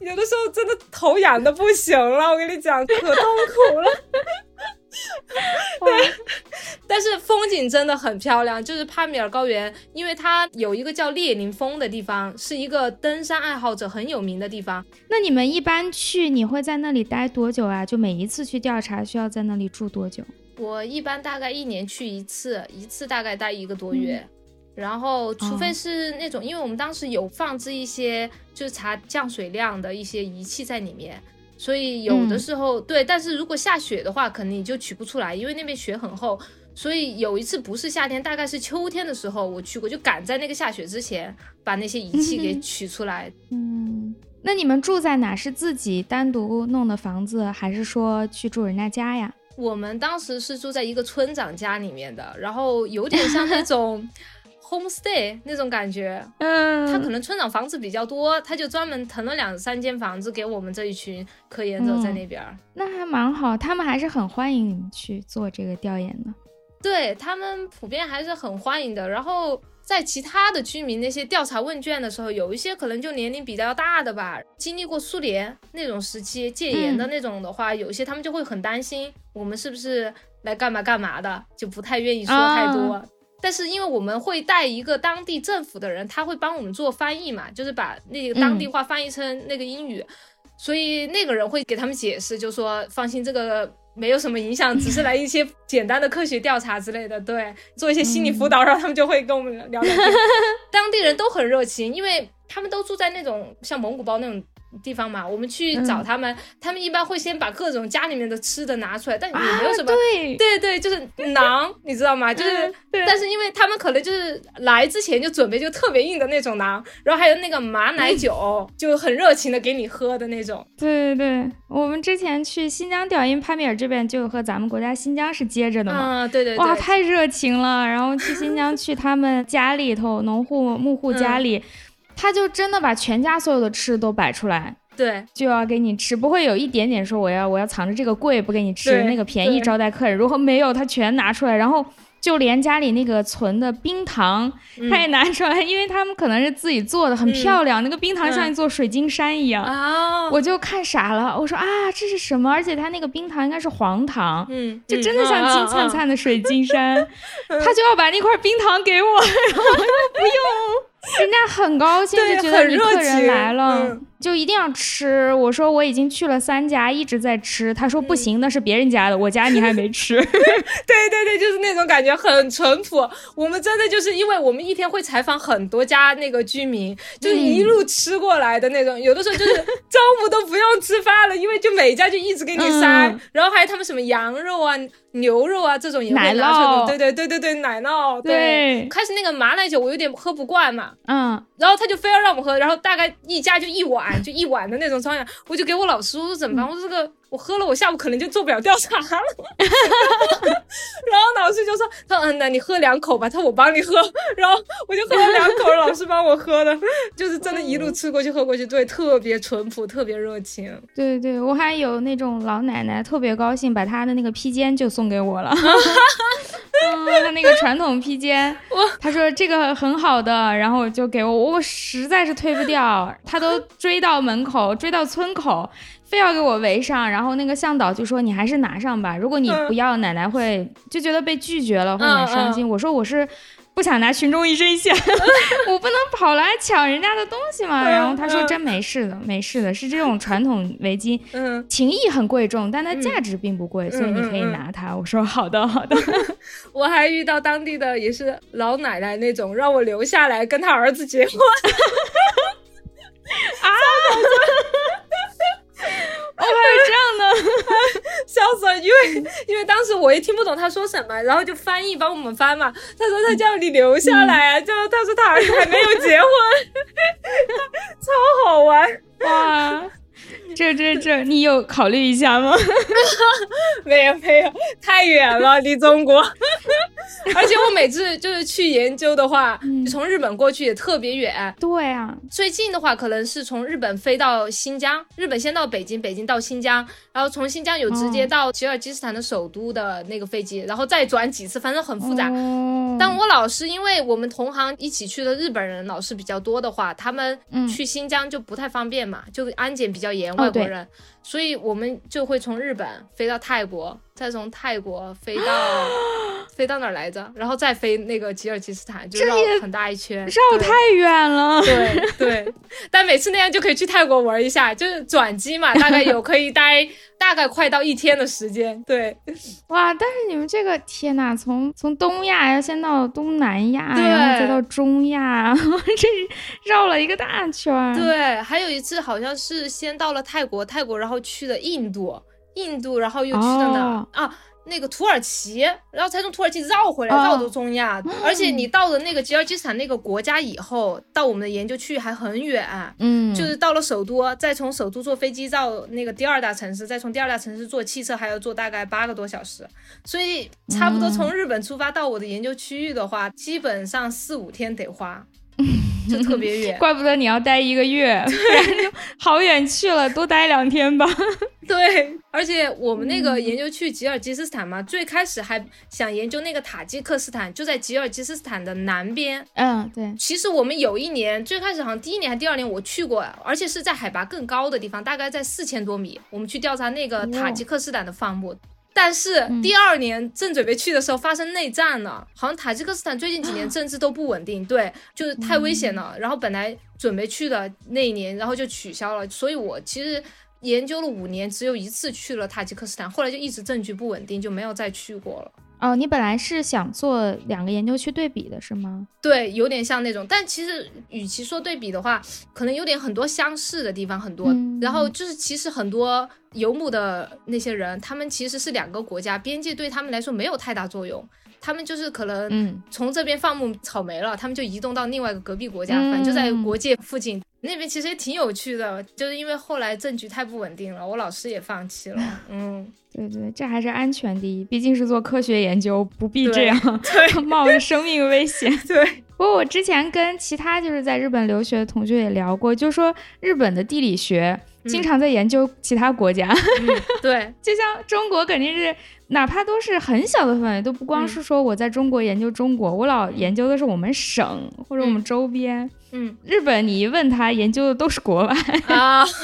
Speaker 2: 有的时候真的头痒的不行了，我跟你讲，可痛苦了。[laughs] [laughs] 对，但是风景真的很漂亮。就是帕米尔高原，因为它有一个叫列宁峰的地方，是一个登山爱好者很有名的地方。
Speaker 1: 那你们一般去，你会在那里待多久啊？就每一次去调查需要在那里住多久？
Speaker 2: 我一般大概一年去一次，一次大概待一个多月。然后，除非是那种，因为我们当时有放置一些就是查降水量的一些仪器在里面。所以有的时候对，但是如果下雪的话，肯定就取不出来，因为那边雪很厚。所以有一次不是夏天，大概是秋天的时候，我去过，就赶在那个下雪之前把那些仪器给取出来。
Speaker 1: 嗯，那你们住在哪？是自己单独弄的房子，还是说去住人家家呀？
Speaker 2: 我们当时是住在一个村长家里面的，然后有点像那种。[laughs] homestay 那种感觉，嗯，他可能村长房子比较多，他就专门腾了两三间房子给我们这一群科研者在那边。
Speaker 1: 那还蛮好，他们还是很欢迎你们去做这个调研的。
Speaker 2: 对他们普遍还是很欢迎的。然后在其他的居民那些调查问卷的时候，有一些可能就年龄比较大的吧，经历过苏联那种时期戒严的那种的话，有一些他们就会很担心我们是不是来干嘛干嘛的，就不太愿意说太多。但是因为我们会带一个当地政府的人，他会帮我们做翻译嘛，就是把那个当地话翻译成那个英语，所以那个人会给他们解释，就说放心，这个没有什么影响，只是来一些 [laughs] 简单的科学调查之类的，对，做一些心理辅导，然后他们就会跟我们聊聊天。[laughs] 当地人都很热情，因为他们都住在那种像蒙古包那种。地方嘛，我们去找他们，他们一般会先把各种家里面的吃的拿出来，但也没有什么，
Speaker 1: 对
Speaker 2: 对对，就是馕，[laughs] 你知道吗？就是，但是因为他们可能就是来之前就准备就特别硬的那种馕，然后还有那个马奶酒，[laughs] 就很热情的给你喝的那种。
Speaker 1: 对对对，我们之前去新疆调研，帕米尔这边就和咱们国家新疆是接着的嘛。
Speaker 2: 嗯，对对。
Speaker 1: 哇，太热情了！然后去新疆去他们家里头，农户牧户家里。他就真的把全家所有的吃都摆出来，
Speaker 2: 对，
Speaker 1: 就要给你吃，不会有一点点说我要我要藏着这个贵不给你吃，那个便宜招待客人。如果没有，他全拿出来，然后就连家里那个存的冰糖他也拿出来，因为他们可能是自己做的，很漂亮，那个冰糖像一座水晶山一样啊！我就看傻了，我说啊，这是什么？而且他那个冰糖应该是黄糖，嗯，就真的像金灿灿的水晶山，[laughs] 他就要把那块冰糖给我，然后我说不用。人家很高兴，就觉得你客人来了，就一定要吃。我说我已经去了三家，一直在吃。他说不行，那是别人家的，我家你还没吃。[laughs] 对
Speaker 2: 对对，就是那种感觉，很淳朴。我们真的就是因为我们一天会采访很多家那个居民，就是一路吃过来的那种。有的时候就是 [laughs] 中午都不用吃饭了，因为就每家就一直给你塞。然后还有他们什么羊肉啊。牛肉啊，这种也会拿出来。对对对对对，奶酪。对，开始那个马奶酒我有点喝不惯嘛，嗯，然后他就非要让我们喝，然后大概一家就一碗，就一碗的那种装量，我就给我老师说怎么办？我说这个。我喝了，我下午可能就做不了调查了。[laughs] 然后老师就说：“他嗯，那你喝两口吧。”他说：“我帮你喝。”然后我就喝了两口，老师帮我喝的，就是真的一路吃过去喝过去，对，特别淳朴，特别热情。
Speaker 1: 对对，我还有那种老奶奶特别高兴，把她的那个披肩就送给我了。[laughs] 嗯，她那个传统披肩，[laughs] 她说这个很好的，然后就给我，我实在是推不掉，她都追到门口，追到村口。非要给我围上，然后那个向导就说：“你还是拿上吧，如果你不要，奶奶会就觉得被拒绝了，会很伤心。”我说：“我是不想拿群众一身险，[laughs] 我不能跑来抢人家的东西嘛。”然后他说：“真没事的，没事的，是这种传统围巾，[laughs] 嗯情谊很贵重，但它价值并不贵，所以你可以拿它。”我说：“好的，好的。[laughs] ”
Speaker 2: 我还遇到当地的也是老奶奶那种，让我留下来跟他儿子结婚
Speaker 1: 啊。哦，还有这样的，[laughs]
Speaker 2: 笑死了，因为因为当时我也听不懂他说什么，然后就翻译帮我们翻嘛。他说他叫你留下来，就他说他儿子还没有结婚，[laughs] 超好玩。
Speaker 1: 哇！[laughs] 这这这，你有考虑一下吗？[laughs]
Speaker 2: 没有没有，太远了，离中国。[laughs] 而且我每次就是去研究的话，从日本过去也特别远。
Speaker 1: 对啊，
Speaker 2: 最近的话可能是从日本飞到新疆，日本先到北京，北京到新疆，然后从新疆有直接到吉尔吉斯斯坦的首都的那个飞机，然后再转几次，反正很复杂。但我老是因为我们同行一起去的日本人老是比较多的话，他们去新疆就不太方便嘛，就安检比较严，外国人。所以我们就会从日本飞到泰国，再从泰国飞到 [gasps] 飞到哪儿来着？然后再飞那个吉尔吉斯斯坦，就绕很大一圈，
Speaker 1: 绕太远了。
Speaker 2: 对对，[laughs] 但每次那样就可以去泰国玩一下，就是转机嘛，[laughs] 大概有可以待大概快到一天的时间。对，
Speaker 1: 哇！但是你们这个天呐，从从东亚要先到东南亚，然后再到中亚，[laughs] 这绕了一个大圈。
Speaker 2: 对，还有一次好像是先到了泰国，泰国然后。然后去的印度，印度，然后又去了哪啊？那个土耳其，然后才从土耳其绕回来，绕到中亚。而且你到了那个吉尔吉斯坦那个国家以后，到我们的研究区域还很远。嗯，就是到了首都，再从首都坐飞机到那个第二大城市，再从第二大城市坐汽车，还要坐大概八个多小时。所以差不多从日本出发到我的研究区域的话，基本上四五天得花。[laughs] 就特别远，
Speaker 1: 怪不得你要待一个月，不 [laughs] 然就好远去了，多待两天吧。[laughs]
Speaker 2: 对，而且我们那个研究去吉尔吉斯斯坦嘛，最开始还想研究那个塔吉克斯坦，就在吉尔吉斯斯坦的南边。
Speaker 1: 嗯，对。
Speaker 2: 其实我们有一年，最开始好像第一年还第二年我去过，而且是在海拔更高的地方，大概在四千多米，我们去调查那个塔吉克斯坦的放牧。但是第二年正准备去的时候发生内战了，好像塔吉克斯坦最近几年政治都不稳定，对，就是太危险了。然后本来准备去的那一年，然后就取消了。所以我其实研究了五年，只有一次去了塔吉克斯坦，后来就一直政局不稳定，就没有再去过了。
Speaker 1: 哦，你本来是想做两个研究去对比的是吗？
Speaker 2: 对，有点像那种，但其实与其说对比的话，可能有点很多相似的地方很多。然后就是其实很多游牧的那些人，他们其实是两个国家，边界对他们来说没有太大作用。他们就是可能从这边放牧草莓了，他们就移动到另外一个隔壁国家，反正就在国界附近。那边其实也挺有趣的，就是因为后来政局太不稳定了，我老师也放弃了。嗯。
Speaker 1: 对对，这还是安全第一，毕竟是做科学研究，不必这样 [laughs]
Speaker 2: 对 [laughs]
Speaker 1: 冒着生命危险。[laughs]
Speaker 2: 对，
Speaker 1: 不过我之前跟其他就是在日本留学的同学也聊过，就说日本的地理学经常在研究其他国家。
Speaker 2: 对，
Speaker 1: 就像中国肯定是，哪怕都是很小的范围，都不光是说我在中国研究中国，我老研究的是我们省或者我们周边。
Speaker 2: 嗯，
Speaker 1: 日本你一问他，研究的都是国外
Speaker 2: 啊。[laughs]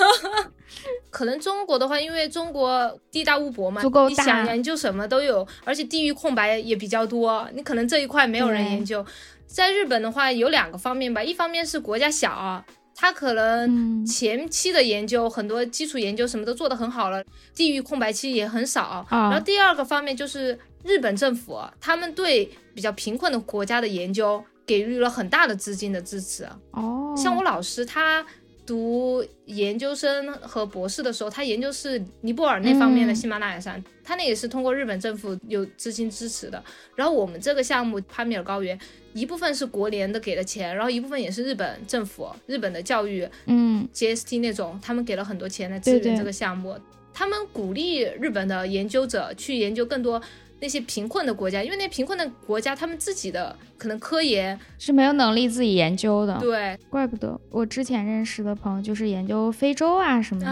Speaker 2: 可能中国的话，因为中国地大物博嘛，你想研究什么都有，而且地域空白也比较多，你可能这一块没有人研究。在日本的话，有两个方面吧，一方面是国家小，它可能前期的研究很多基础研究什么都做得很好了，地域空白期也很少。然后第二个方面就是日本政府，他们对比较贫困的国家的研究给予了很大的资金的支持。
Speaker 1: 哦，
Speaker 2: 像我老师他。读研究生和博士的时候，他研究是尼泊尔那方面的喜马拉雅山，他那也是通过日本政府有资金支持的。然后我们这个项目帕米尔高原，一部分是国联的给的钱，然后一部分也是日本政府、日本的教育，
Speaker 1: 嗯
Speaker 2: ，GST 那种，他们给了很多钱来支援这个项目。他们鼓励日本的研究者去研究更多。那些贫困的国家，因为那贫困的国家，他们自己的可能科研
Speaker 1: 是没有能力自己研究的。
Speaker 2: 对，
Speaker 1: 怪不得我之前认识的朋友就是研究非洲啊什么的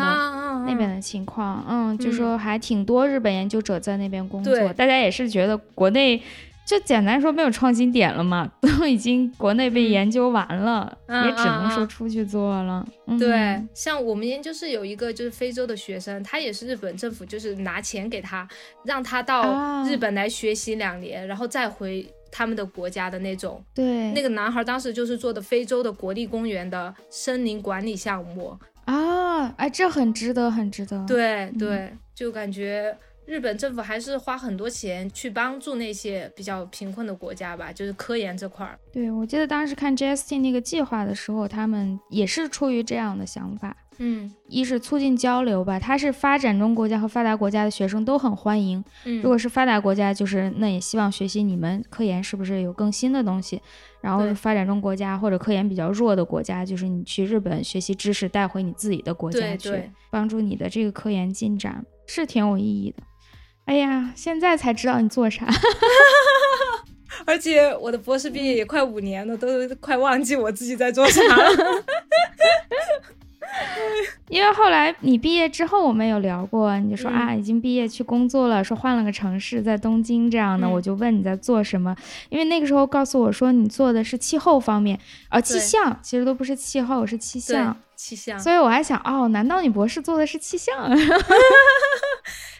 Speaker 1: 那边的情况，嗯，就说还挺多日本研究者在那边工作，大家也是觉得国内。就简单说，没有创新点了嘛，[laughs] 都已经国内被研究完了，也只能说出去做了。
Speaker 2: 对，像我们研究室有一个就是非洲的学生，他也是日本政府就是拿钱给他，让他到日本来学习两年，然后再回他们的国家的那种。
Speaker 1: 对，
Speaker 2: 那个男孩当时就是做的非洲的国立公园的森林管理项目
Speaker 1: 啊，哎，这很值得，很值得。
Speaker 2: 对对，就感觉。日本政府还是花很多钱去帮助那些比较贫困的国家吧，就是科研这块儿。
Speaker 1: 对，我记得当时看 GST 那个计划的时候，他们也是出于这样的想法。
Speaker 2: 嗯，
Speaker 1: 一是促进交流吧，它是发展中国家和发达国家的学生都很欢迎。
Speaker 2: 嗯，
Speaker 1: 如果是发达国家，就是那也希望学习你们科研是不是有更新的东西。然后发展中国家或者科研比较弱的国家，就是你去日本学习知识带回你自己的国家去，帮助你的这个科研进展，是挺有意义的。哎呀，现在才知道你做啥。[laughs]
Speaker 2: 而且我的博士毕业也快五年了，都快忘记我自己在做啥了。[laughs]
Speaker 1: 因为后来你毕业之后，我们有聊过，你就说啊，已经毕业去工作了，说换了个城市，在东京这样的，我就问你在做什么。因为那个时候告诉我说你做的是气候方面，呃，气象，其实都不是气候，是气象，
Speaker 2: 气象。
Speaker 1: 所以我还想，哦，难道你博士做的是气象？[laughs]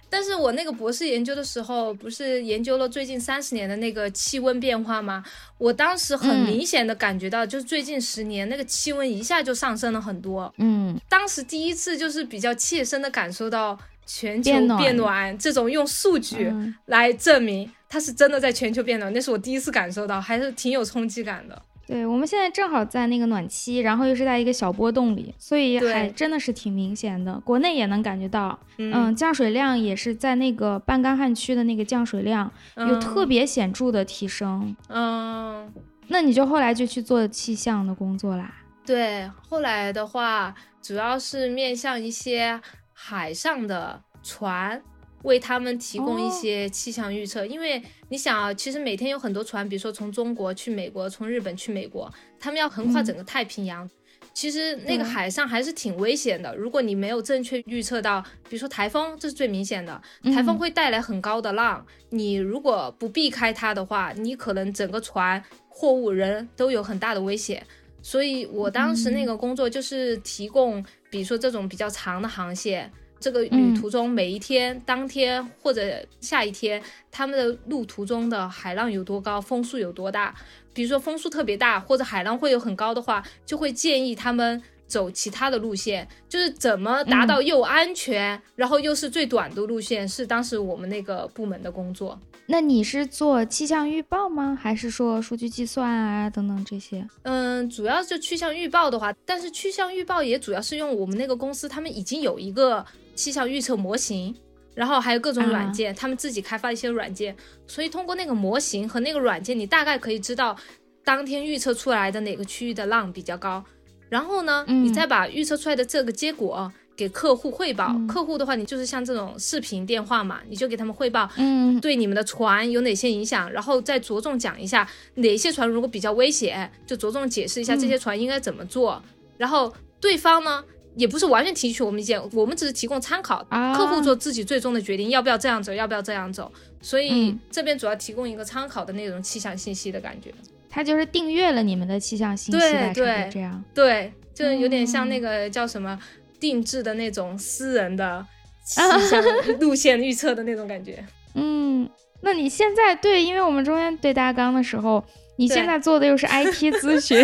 Speaker 2: 但是我那个博士研究的时候，不是研究了最近三十年的那个气温变化吗？我当时很明显的感觉到，就是最近十年那个气温一下就上升了很多。
Speaker 1: 嗯，
Speaker 2: 当时第一次就是比较切身的感受到全球变暖这种用数据来证明它是真的在全球变暖，那是我第一次感受到，还是挺有冲击感的。
Speaker 1: 对，我们现在正好在那个暖期，然后又是在一个小波动里，所以还真的是挺明显的。国内也能感觉到，嗯，降水量也是在那个半干旱区的那个降水量有特别显著的提升。
Speaker 2: 嗯，
Speaker 1: 那你就后来就去做气象的工作啦？
Speaker 2: 对，后来的话主要是面向一些海上的船。为他们提供一些气象预测，因为你想啊，其实每天有很多船，比如说从中国去美国，从日本去美国，他们要横跨整个太平洋，其实那个海上还是挺危险的。如果你没有正确预测到，比如说台风，这是最明显的，台风会带来很高的浪，你如果不避开它的话，你可能整个船、货物、人都有很大的危险。所以我当时那个工作就是提供，比如说这种比较长的航线。这个旅途中每一天、当天或者下一天，他们的路途中的海浪有多高，风速有多大？比如说风速特别大，或者海浪会有很高的话，就会建议他们走其他的路线。就是怎么达到又安全，然后又是最短的路线，是当时我们那个部门的工作。
Speaker 1: 那你是做气象预报吗？还是说数据计算啊等等这些？
Speaker 2: 嗯，主要就气象预报的话，但是气象预报也主要是用我们那个公司，他们已经有一个。气象预测模型，然后还有各种软件，他们自己开发一些软件，所以通过那个模型和那个软件，你大概可以知道当天预测出来的哪个区域的浪比较高。然后呢，你再把预测出来的这个结果给客户汇报。客户的话，你就是像这种视频电话嘛，你就给他们汇报，
Speaker 1: 嗯，
Speaker 2: 对你们的船有哪些影响，然后再着重讲一下哪些船如果比较危险，就着重解释一下这些船应该怎么做。然后对方呢？也不是完全提取我们意见，我们只是提供参考，客户做自己最终的决定，要不要这样走，要不要这样走。所以这边主要提供一个参考的那种气象信息的感觉。
Speaker 1: 他就是订阅了你们的气象信息，
Speaker 2: 对对，
Speaker 1: 这样，
Speaker 2: 对，就有点像那个叫什么定制的那种私人的气象路线预测的那种感觉。[laughs]
Speaker 1: 嗯，那你现在对，因为我们中间对大纲的时候。你现在做的又是 [laughs] IT 咨询，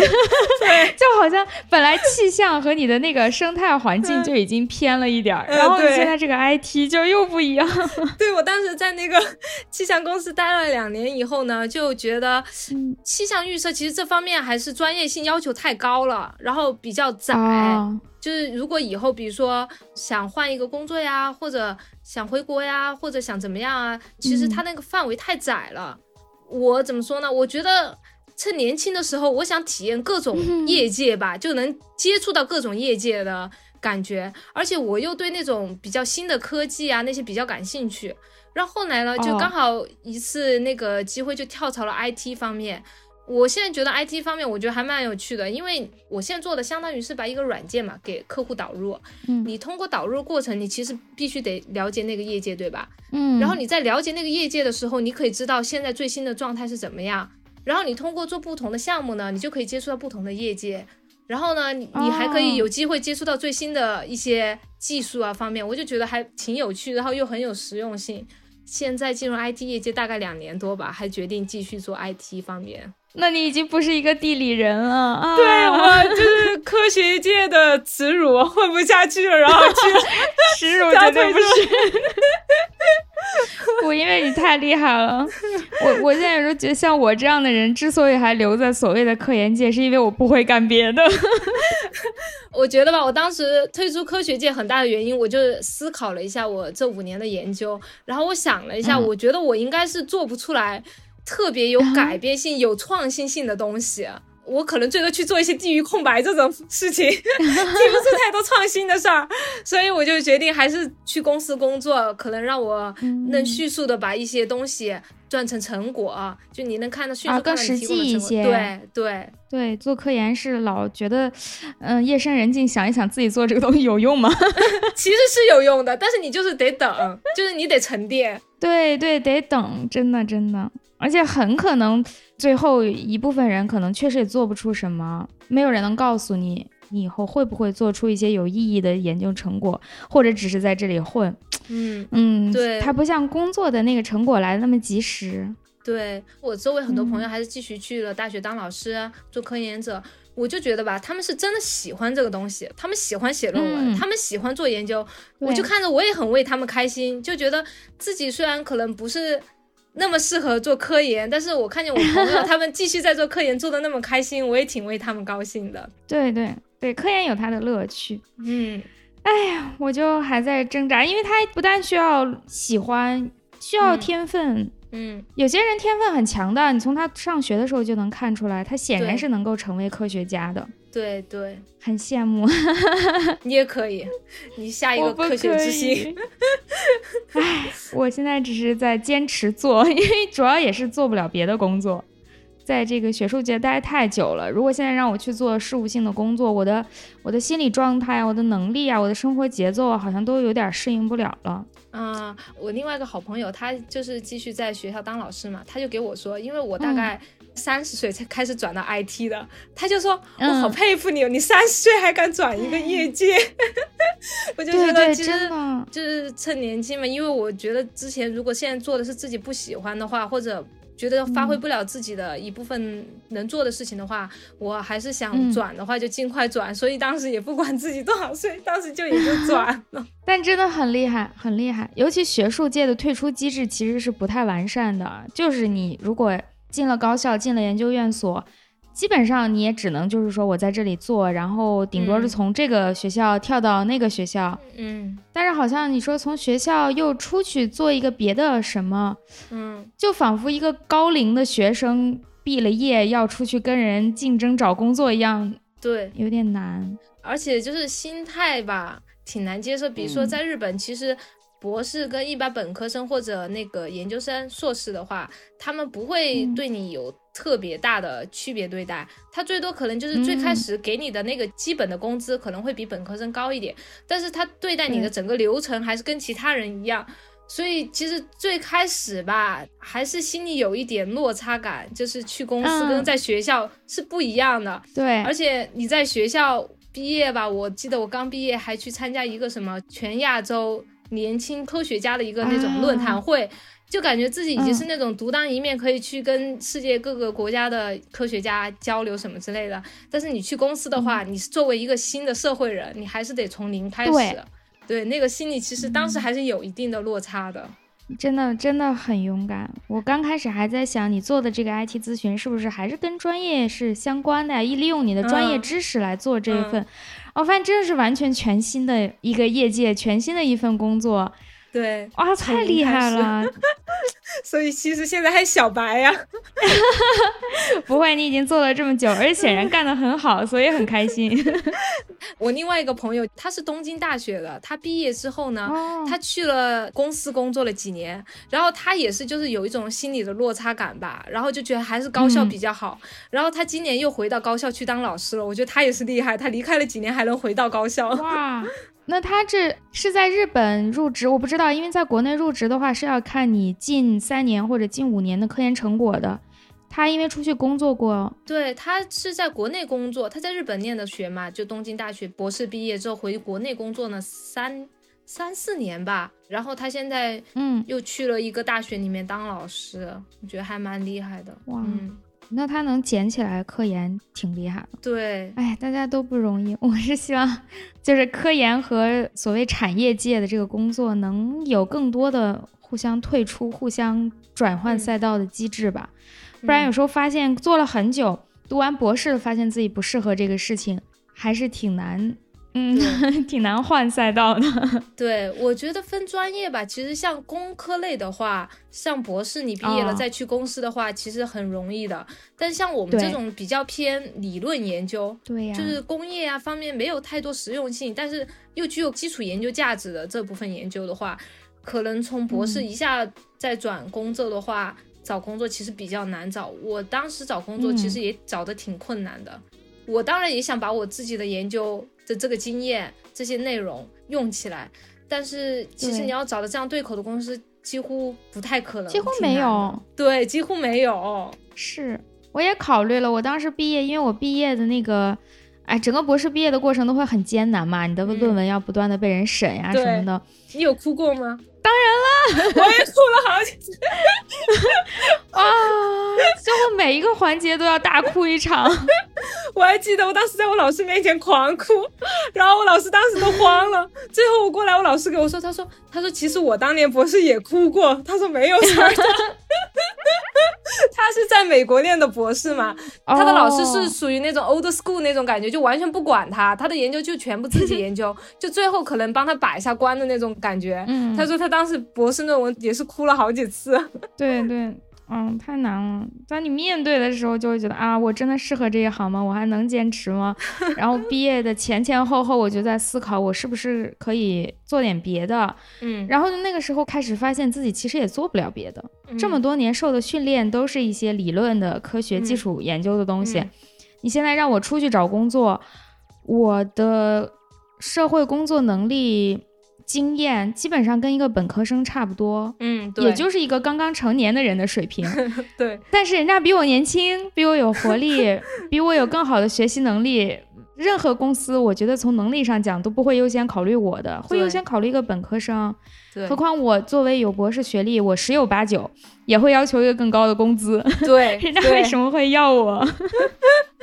Speaker 2: 对，[laughs]
Speaker 1: 就好像本来气象和你的那个生态环境就已经偏了一点儿，然后你现在这个 IT 就又不一样。[laughs]
Speaker 2: 对我当时在那个气象公司待了两年以后呢，就觉得气象预测其实这方面还是专业性要求太高了，然后比较窄。就是如果以后比如说想换一个工作呀，或者想回国呀，或者想怎么样啊，其实它那个范围太窄了。我怎么说呢？我觉得趁年轻的时候，我想体验各种业界吧，就能接触到各种业界的感觉。而且我又对那种比较新的科技啊那些比较感兴趣。然后后来呢，就刚好一次那个机会就跳槽了 IT 方面。我现在觉得 IT 方面，我觉得还蛮有趣的，因为我现在做的相当于是把一个软件嘛给客户导入。
Speaker 1: 嗯，
Speaker 2: 你通过导入过程，你其实必须得了解那个业界，对吧？
Speaker 1: 嗯，
Speaker 2: 然后你在了解那个业界的时候，你可以知道现在最新的状态是怎么样。然后你通过做不同的项目呢，你就可以接触到不同的业界。然后呢，你你还可以有机会接触到最新的一些技术啊方面，我就觉得还挺有趣，然后又很有实用性。现在进入 IT 业界大概两年多吧，还决定继续做 IT 方面。
Speaker 1: 那你已经不是一个地理人了啊！
Speaker 2: 对我就是科学界的耻辱，混不下去了，然后去
Speaker 1: 耻辱绝对不是。[laughs] 不，因为你太厉害了。我我现在有时候觉得，像我这样的人，之所以还留在所谓的科研界，是因为我不会干别的。[laughs]
Speaker 2: 我觉得吧，我当时退出科学界很大的原因，我就思考了一下我这五年的研究，然后我想了一下，我觉得我应该是做不出来特别有改变性、有创新性的东西。我可能最多去做一些地域空白这种事情，[laughs] 提不出太多创新的事儿，所以我就决定还是去公司工作，可能让我能迅速的把一些东西转成成果，就你能看到迅速
Speaker 1: 更实际一些。
Speaker 2: 对对
Speaker 1: 对，做科研是老觉得，嗯，夜深人静想一想自己做这个东西有用吗？[laughs] [laughs]
Speaker 2: 其实是有用的，但是你就是得等，就是你得沉淀。[laughs]
Speaker 1: 对对，得等，真的真的。而且很可能最后一部分人可能确实也做不出什么，没有人能告诉你你以后会不会做出一些有意义的研究成果，或者只是在这里混。[tsk]
Speaker 2: 嗯
Speaker 1: 嗯，
Speaker 2: 对，
Speaker 1: 它不像工作的那个成果来的那么及时。
Speaker 2: 对我周围很多朋友还是继续去了大学当老师做科研者，我就觉得吧，他们是真的喜欢这个东西，他们喜欢写论文，他们喜欢做研究，我就看着我也很为他们开心，就觉得自己虽然可能不是。那么适合做科研，但是我看见我朋友 [laughs] 他们继续在做科研，做的那么开心，我也挺为他们高兴的。
Speaker 1: 对对对，科研有它的乐趣。
Speaker 2: 嗯，
Speaker 1: 哎呀，我就还在挣扎，因为它不但需要喜欢，需要天分。
Speaker 2: 嗯，
Speaker 1: 有些人天分很强的，你从他上学的时候就能看出来，他显然是能够成为科学家的。
Speaker 2: 对对，
Speaker 1: 很羡慕。[laughs]
Speaker 2: 你也可以，你下一个科学之星。
Speaker 1: 唉，[laughs] 我现在只是在坚持做，因为主要也是做不了别的工作。在这个学术界待太久了，如果现在让我去做事务性的工作，我的我的心理状态啊、我的能力啊、我的生活节奏啊，好像都有点适应不了了。
Speaker 2: 啊，我另外一个好朋友，他就是继续在学校当老师嘛，他就给我说，因为我大概三十岁才开始转到 IT 的，他就说我好佩服你，你三十岁还敢转一个业界，[laughs] 我就觉得其实就是趁年轻嘛，因为我觉得之前如果现在做的是自己不喜欢的话，或者。觉得发挥不了自己的一部分能做的事情的话，我还是想转的话就尽快转。所以当时也不管自己多少岁，当时就也就转了。[laughs]
Speaker 1: 但真的很厉害，很厉害。尤其学术界的退出机制其实是不太完善的，就是你如果进了高校，进了研究院所。基本上你也只能就是说我在这里做，然后顶多是从这个学校跳到那个学校，
Speaker 2: 嗯，
Speaker 1: 但是好像你说从学校又出去做一个别的什么，
Speaker 2: 嗯，
Speaker 1: 就仿佛一个高龄的学生毕了业要出去跟人竞争找工作一样，
Speaker 2: 对，
Speaker 1: 有点难，
Speaker 2: 而且就是心态吧，挺难接受。比如说在日本，其实。博士跟一般本科生或者那个研究生、硕士的话，他们不会对你有特别大的区别对待，他最多可能就是最开始给你的那个基本的工资可能会比本科生高一点，但是他对待你的整个流程还是跟其他人一样，所以其实最开始吧，还是心里有一点落差感，就是去公司跟在学校是不一样的。
Speaker 1: 对，
Speaker 2: 而且你在学校毕业吧，我记得我刚毕业还去参加一个什么全亚洲。年轻科学家的一个那种论坛会，就感觉自己已经是那种独当一面，可以去跟世界各个国家的科学家交流什么之类的。但是你去公司的话，你是作为一个新的社会人，你还是得从零开始。对，那个心里其实当时还是有一定的落差的。
Speaker 1: 真的真的很勇敢。我刚开始还在想，你做的这个 IT 咨询是不是还是跟专业是相关的呀？一利用你的专业知识来做这一份。我发现真的是完全全新的一个业界，全新的一份工作。
Speaker 2: 对，
Speaker 1: 哇，太厉害了！[laughs]
Speaker 2: 所以其实现在还小白呀，[laughs]
Speaker 1: 不会，你已经做了这么久，而且显然干得很好，所以很开心。[laughs]
Speaker 2: 我另外一个朋友，他是东京大学的，他毕业之后呢，他去了公司工作了几年，然后他也是就是有一种心理的落差感吧，然后就觉得还是高校比较好，然后他今年又回到高校去当老师了，我觉得他也是厉害，他离开了几年还能回到高校。
Speaker 1: 哇！那他这是在日本入职，我不知道，因为在国内入职的话是要看你近三年或者近五年的科研成果的。他因为出去工作过，
Speaker 2: 对他是在国内工作，他在日本念的学嘛，就东京大学博士毕业之后回国内工作呢三三四年吧，然后他现在
Speaker 1: 嗯
Speaker 2: 又去了一个大学里面当老师，我觉得还蛮厉害的。
Speaker 1: 哇。那他能捡起来科研，挺厉害的。
Speaker 2: 对，
Speaker 1: 哎，大家都不容易。我是希望，就是科研和所谓产业界的这个工作能有更多的。互相退出、互相转换赛道的机制吧。不然有时候发现做了很久，读完博士发现自己不适合这个事情，还是挺难。嗯，[laughs] 挺难换赛道的。[laughs]
Speaker 2: 对，我觉得分专业吧，其实像工科类的话，像博士你毕业了再去公司的话，其实很容易的。但像我们这种比较偏理论研究，
Speaker 1: 对呀，
Speaker 2: 就是工业啊方面没有太多实用性，但是又具有基础研究价值的这部分研究的话，可能从博士一下再转工作的话，找工作其实比较难找。我当时找工作其实也找的挺困难的。我当然也想把我自己的研究。的这个经验，这些内容用起来，但是其实你要找到这样对口的公司，几乎不太可能，
Speaker 1: 几乎没有，
Speaker 2: 对，几乎没有。
Speaker 1: 是，我也考虑了，我当时毕业，因为我毕业的那个，哎，整个博士毕业的过程都会很艰难嘛，你的论文要不断的被人审呀什么的。
Speaker 2: 你有哭过吗？
Speaker 1: 当然
Speaker 2: 了，[laughs] 我也哭了好几次
Speaker 1: 啊，最后每一个环节都要大哭一场。[laughs]
Speaker 2: 我还记得我当时在我老师面前狂哭，然后我老师当时都慌了。最后我过来，我老师给我说，他说，他说其实我当年博士也哭过，他说没有事儿。他是在美国念的博士嘛，他的老师是属于那种 old school 那种感觉，就完全不管他，他的研究就全部自己研究，[laughs] 就最后可能帮他把一下关的那种感觉。他说他当时博士论文也是哭了好几次。[laughs]
Speaker 1: 对对。嗯，太难了。当你面对的时候，就会觉得啊，我真的适合这一行吗？我还能坚持吗？[laughs] 然后毕业的前前后后，我就在思考，我是不是可以做点别的？
Speaker 2: 嗯，
Speaker 1: 然后那个时候开始发现自己其实也做不了别的。这么多年受的训练都是一些理论的科学基础研究的东西。你现在让我出去找工作，我的社会工作能力。经验基本上跟一个本科生差不多，
Speaker 2: 嗯，
Speaker 1: 也就是一个刚刚成年的人的水平，[laughs]
Speaker 2: 对。
Speaker 1: 但是人家比我年轻，比我有活力，[laughs] 比我有更好的学习能力。任何公司，我觉得从能力上讲都不会优先考虑我的，会优先考虑一个本科生。何况我作为有博士学历，我十有八九也会要求一个更高的工资。
Speaker 2: 对，[laughs]
Speaker 1: 人家为什么会要我？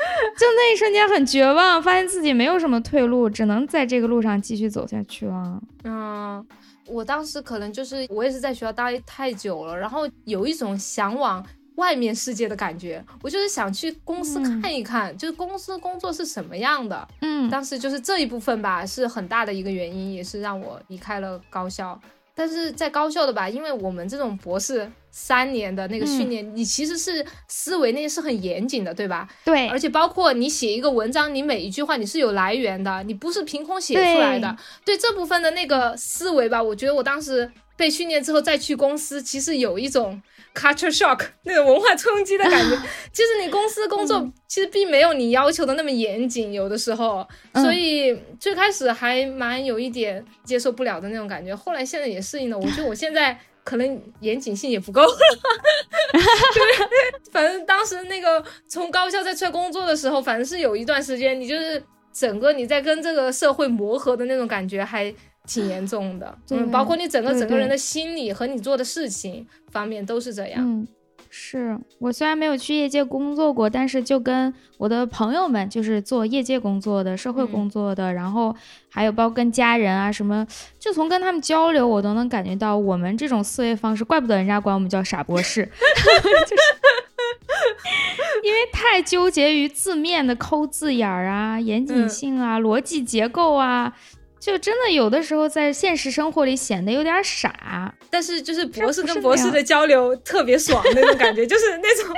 Speaker 1: [laughs] 就那一瞬间很绝望，发现自己没有什么退路，只能在这个路上继续走下去了。
Speaker 2: 嗯，我当时可能就是我也是在学校待太久了，然后有一种向往外面世界的感觉，我就是想去公司看一看，就是公司工作是什么样的。
Speaker 1: 嗯，
Speaker 2: 当时就是这一部分吧，是很大的一个原因，也是让我离开了高校。但是在高校的吧，因为我们这种博士三年的那个训练，你其实是思维那些是很严谨的，对吧？
Speaker 1: 对。
Speaker 2: 而且包括你写一个文章，你每一句话你是有来源的，你不是凭空写出来的。对这部分的那个思维吧，我觉得我当时被训练之后再去公司，其实有一种。Culture shock 那种文化冲击的感觉，[laughs] 其实你公司工作其实并没有你要求的那么严谨，有的时候，所以最开始还蛮有一点接受不了的那种感觉。后来现在也适应了，我觉得我现在可能严谨性也不够了。[laughs] [laughs] 反正当时那个从高校再出来工作的时候，反正是有一段时间，你就是整个你在跟这个社会磨合的那种感觉还。挺严重的，嗯，包括你整个整个人的心理和你做的事情方面都是这样。
Speaker 1: 嗯，是我虽然没有去业界工作过，但是就跟我的朋友们，就是做业界工作的、社会工作的，然后还有包括跟家人啊什么，就从跟他们交流，我都能感觉到我们这种思维方式，怪不得人家管我们叫傻博士，[laughs] 就是因为太纠结于字面的抠字眼儿啊、严谨性啊、逻辑结构啊。就真的有的时候在现实生活里显得有点傻，
Speaker 2: 但是就是博士跟博士的交流特别爽那种感觉，[laughs] 就是那种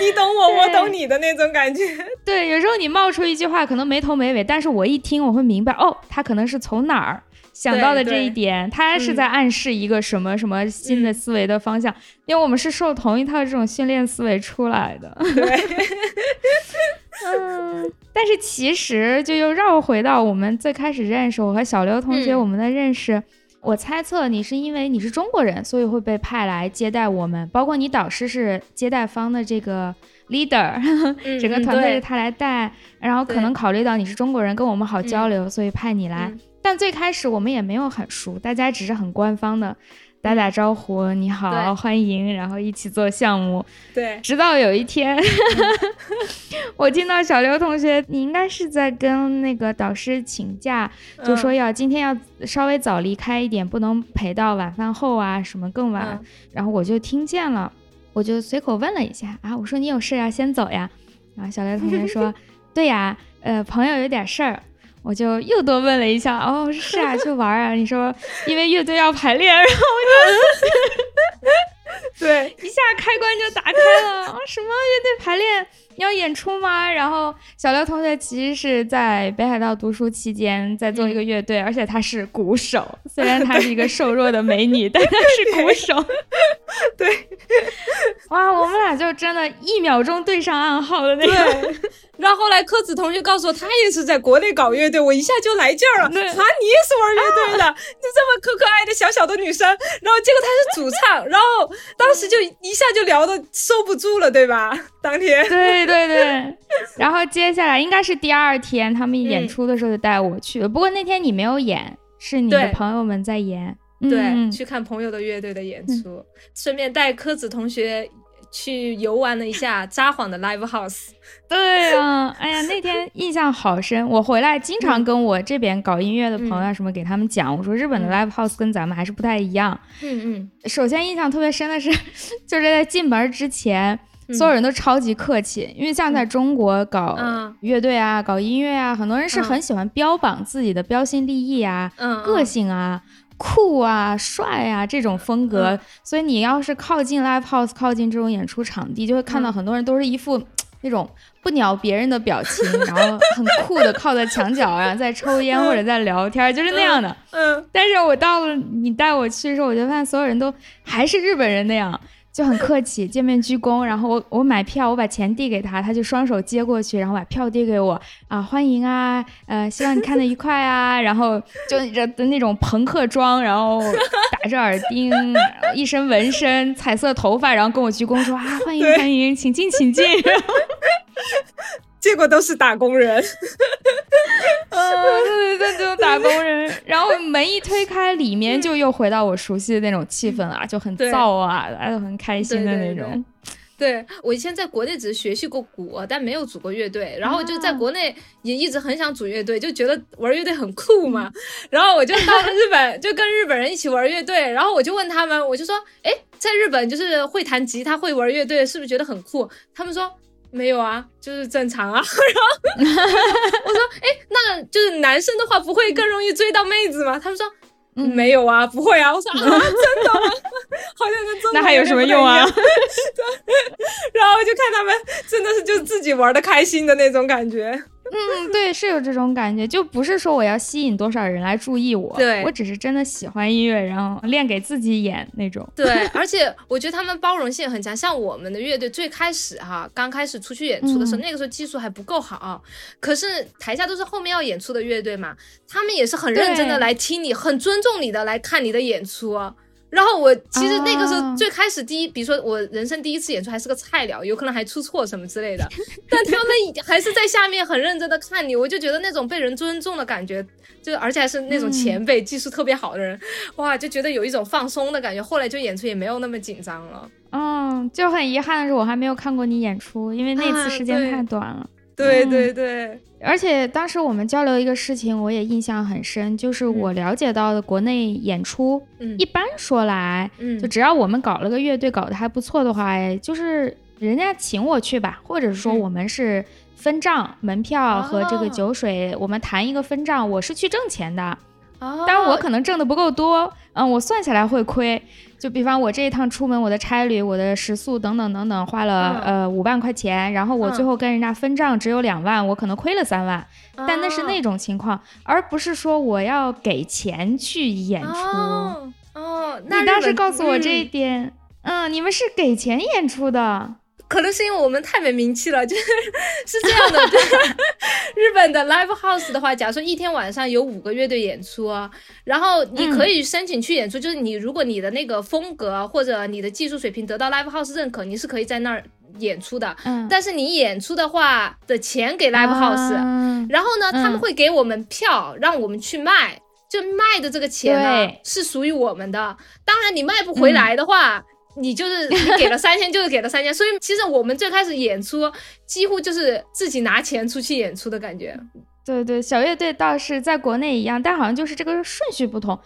Speaker 2: 你懂我，我懂你的那种感觉。[laughs]
Speaker 1: 对，有时候你冒出一句话可能没头没尾，但是我一听我会明白，哦，他可能是从哪儿想到的这一点，他是在暗示一个什么什么新的思维的方向，因为我们是受同一套这种训练思维出来的。
Speaker 2: 对。[laughs]
Speaker 1: 嗯，[laughs] 但是其实就又绕回到我们最开始认识我和小刘同学我们的认识。我猜测你是因为你是中国人，所以会被派来接待我们，包括你导师是接待方的这个 leader，[laughs] 整个团队是他来带，然后可能考虑到你是中国人，跟我们好交流，所以派你来。但最开始我们也没有很熟，大家只是很官方的。打打招呼，你好，欢迎，然后一起做项目。
Speaker 2: 对，
Speaker 1: 直到有一天，[laughs] 我听到小刘同学，你应该是在跟那个导师请假，就说要今天要稍微早离开一点，不能陪到晚饭后啊，什么更晚。然后我就听见了，我就随口问了一下啊，我说你有事要先走呀？然后小刘同学说，[laughs] 对呀，呃，朋友有点事儿。我就又多问了一下，[laughs] 哦，是啊，去玩啊？你说，因为乐队要排练，然后我
Speaker 2: 就，[laughs] 对，[laughs]
Speaker 1: 一下开关就打开了。什么乐队排练？要演出吗？然后小刘同学其实是在北海道读书期间在做一个乐队，而且她是鼓手。[laughs] 虽然她是一个瘦弱的美女，但她是鼓手。[laughs]
Speaker 2: 对，
Speaker 1: 哇，我们俩就真的一秒钟对上暗号的那
Speaker 2: 种。然后后来柯子同学告诉我，他也是在国内搞乐队，我一下就来劲儿了。啊，你也是玩乐队的？你这么可可爱的小小的女生，然后结果她是主唱，然后当时就一下就聊的受不住了，对吧？当天。
Speaker 1: 对对对对。[laughs] 然后接下来应该是第二天他们演出的时候就带我去了，不过那天你没有演，是你的朋友们在演。
Speaker 2: 对，去看朋友的乐队的演出，顺便带柯子同学。去游玩了一下札幌的 live house，[laughs]
Speaker 1: 对啊，哎呀，那天印象好深。我回来经常跟我这边搞音乐的朋友什么给他们讲，我说日本的 live house 跟咱们还是不太一样。
Speaker 2: 嗯嗯。
Speaker 1: 首先印象特别深的是，[laughs] 就是在进门之前，所有人都超级客气，因为像在中国搞乐队啊、搞音乐啊，很多人是很喜欢标榜自己的标新立异啊、个性啊。酷啊，帅啊，这种风格，所以你要是靠近 live house，靠近这种演出场地，就会看到很多人都是一副 [tsk] 那种不鸟别人的表情，然后很酷的靠在墙角啊，在抽烟或者在聊天，就是那样的。
Speaker 2: 嗯，
Speaker 1: 但是我到了你带我去的时候，我就发现所有人都还是日本人那样。就很客气，见面鞠躬，然后我我买票，我把钱递给他，他就双手接过去，然后把票递给我啊，欢迎啊，呃，希望你看的愉快啊，然后就的那种朋克装，然后打着耳钉，一身纹身，彩色头发，然后跟我鞠躬说啊，欢迎欢迎，请进请进。[laughs]
Speaker 2: 结果都是打工人，
Speaker 1: 嗯，[laughs] 对对对，这种打工人。然后门一推开，里面就又回到我熟悉的那种气氛了，就很燥啊，大家都很开心的那种。
Speaker 2: 对我以前在国内只是学习过鼓，但没有组过乐队。然后就在国内也一直很想组乐队，就觉得玩乐队很酷嘛。然后我就到了日本，就跟日本人一起玩乐队。然后我就问他们，我就说，哎，在日本就是会弹吉他、会玩乐队，是不是觉得很酷？他们说。没有啊，就是正常啊。[laughs] 然后我说，哎，那就是男生的话，不会更容易追到妹子吗？他们说，没有啊，不会啊。我说啊，[laughs] 真的吗？好像跟中
Speaker 1: 那还有什么用啊？[laughs]
Speaker 2: 然后就看他们真的是就自己玩的开心的那种感觉。
Speaker 1: 嗯，对，是有这种感觉，就不是说我要吸引多少人来注意我，
Speaker 2: 对
Speaker 1: 我只是真的喜欢音乐，然后练给自己演那种。
Speaker 2: 对，而且我觉得他们包容性很强，像我们的乐队最开始哈，刚开始出去演出的时候，那个时候技术还不够好，可是台下都是后面要演出的乐队嘛，他们也是很认真的来听你，很尊重你的来看你的演出。然后我其实那个时候最开始第一，比如说我人生第一次演出还是个菜鸟，有可能还出错什么之类的，[laughs] 但他们还是在下面很认真的看你，我就觉得那种被人尊重的感觉，就而且还是那种前辈技术特别好的人，哇，就觉得有一种放松的感觉。后来就演出也没有那么紧张了。
Speaker 1: 嗯，就很遗憾的是我还没有看过你演出，因为那次时间太短了。
Speaker 2: 对对对，
Speaker 1: 而且当时我们交流一个事情，我也印象很深，就是我了解到的国内演出，嗯。一般说来，嗯就只要我们搞了个乐队，搞得还不错的话，就是人家请我去吧，或者是说我们是分账，门票和这个酒水，我们谈一个分账，我是去挣钱的。当然我可能挣的不够多，嗯，我算下来会亏。就比方我这一趟出门，我的差旅、我的食宿等等等等，花了呃五万块钱，然后我最后跟人家分账只有两万，我可能亏了三万。但那是那种情况，而不是说我要给钱去演出。
Speaker 2: 哦，
Speaker 1: 你当时告诉我这一点，嗯，你们是给钱演出的。
Speaker 2: 可能是因为我们太没名气了，[laughs] 就是是这样的。[laughs] 日本的 live house 的话，假如说一天晚上有五个乐队演出，然后你可以申请去演出，就是你如果你的那个风格或者你的技术水平得到 live house 认可，你是可以在那儿演出的。嗯。但是你演出的话的钱给 live house，然后呢，他们会给我们票让我们去卖。就卖的这个钱呢是属于我们的。当然你卖不回来的话，你就是 [laughs] 你给了三千就是给了三千。所以其实我们最开始演出几乎就是自己拿钱出去演出的感觉。
Speaker 1: 对对，小乐队倒是在国内一样，但好像就是这个顺序不同。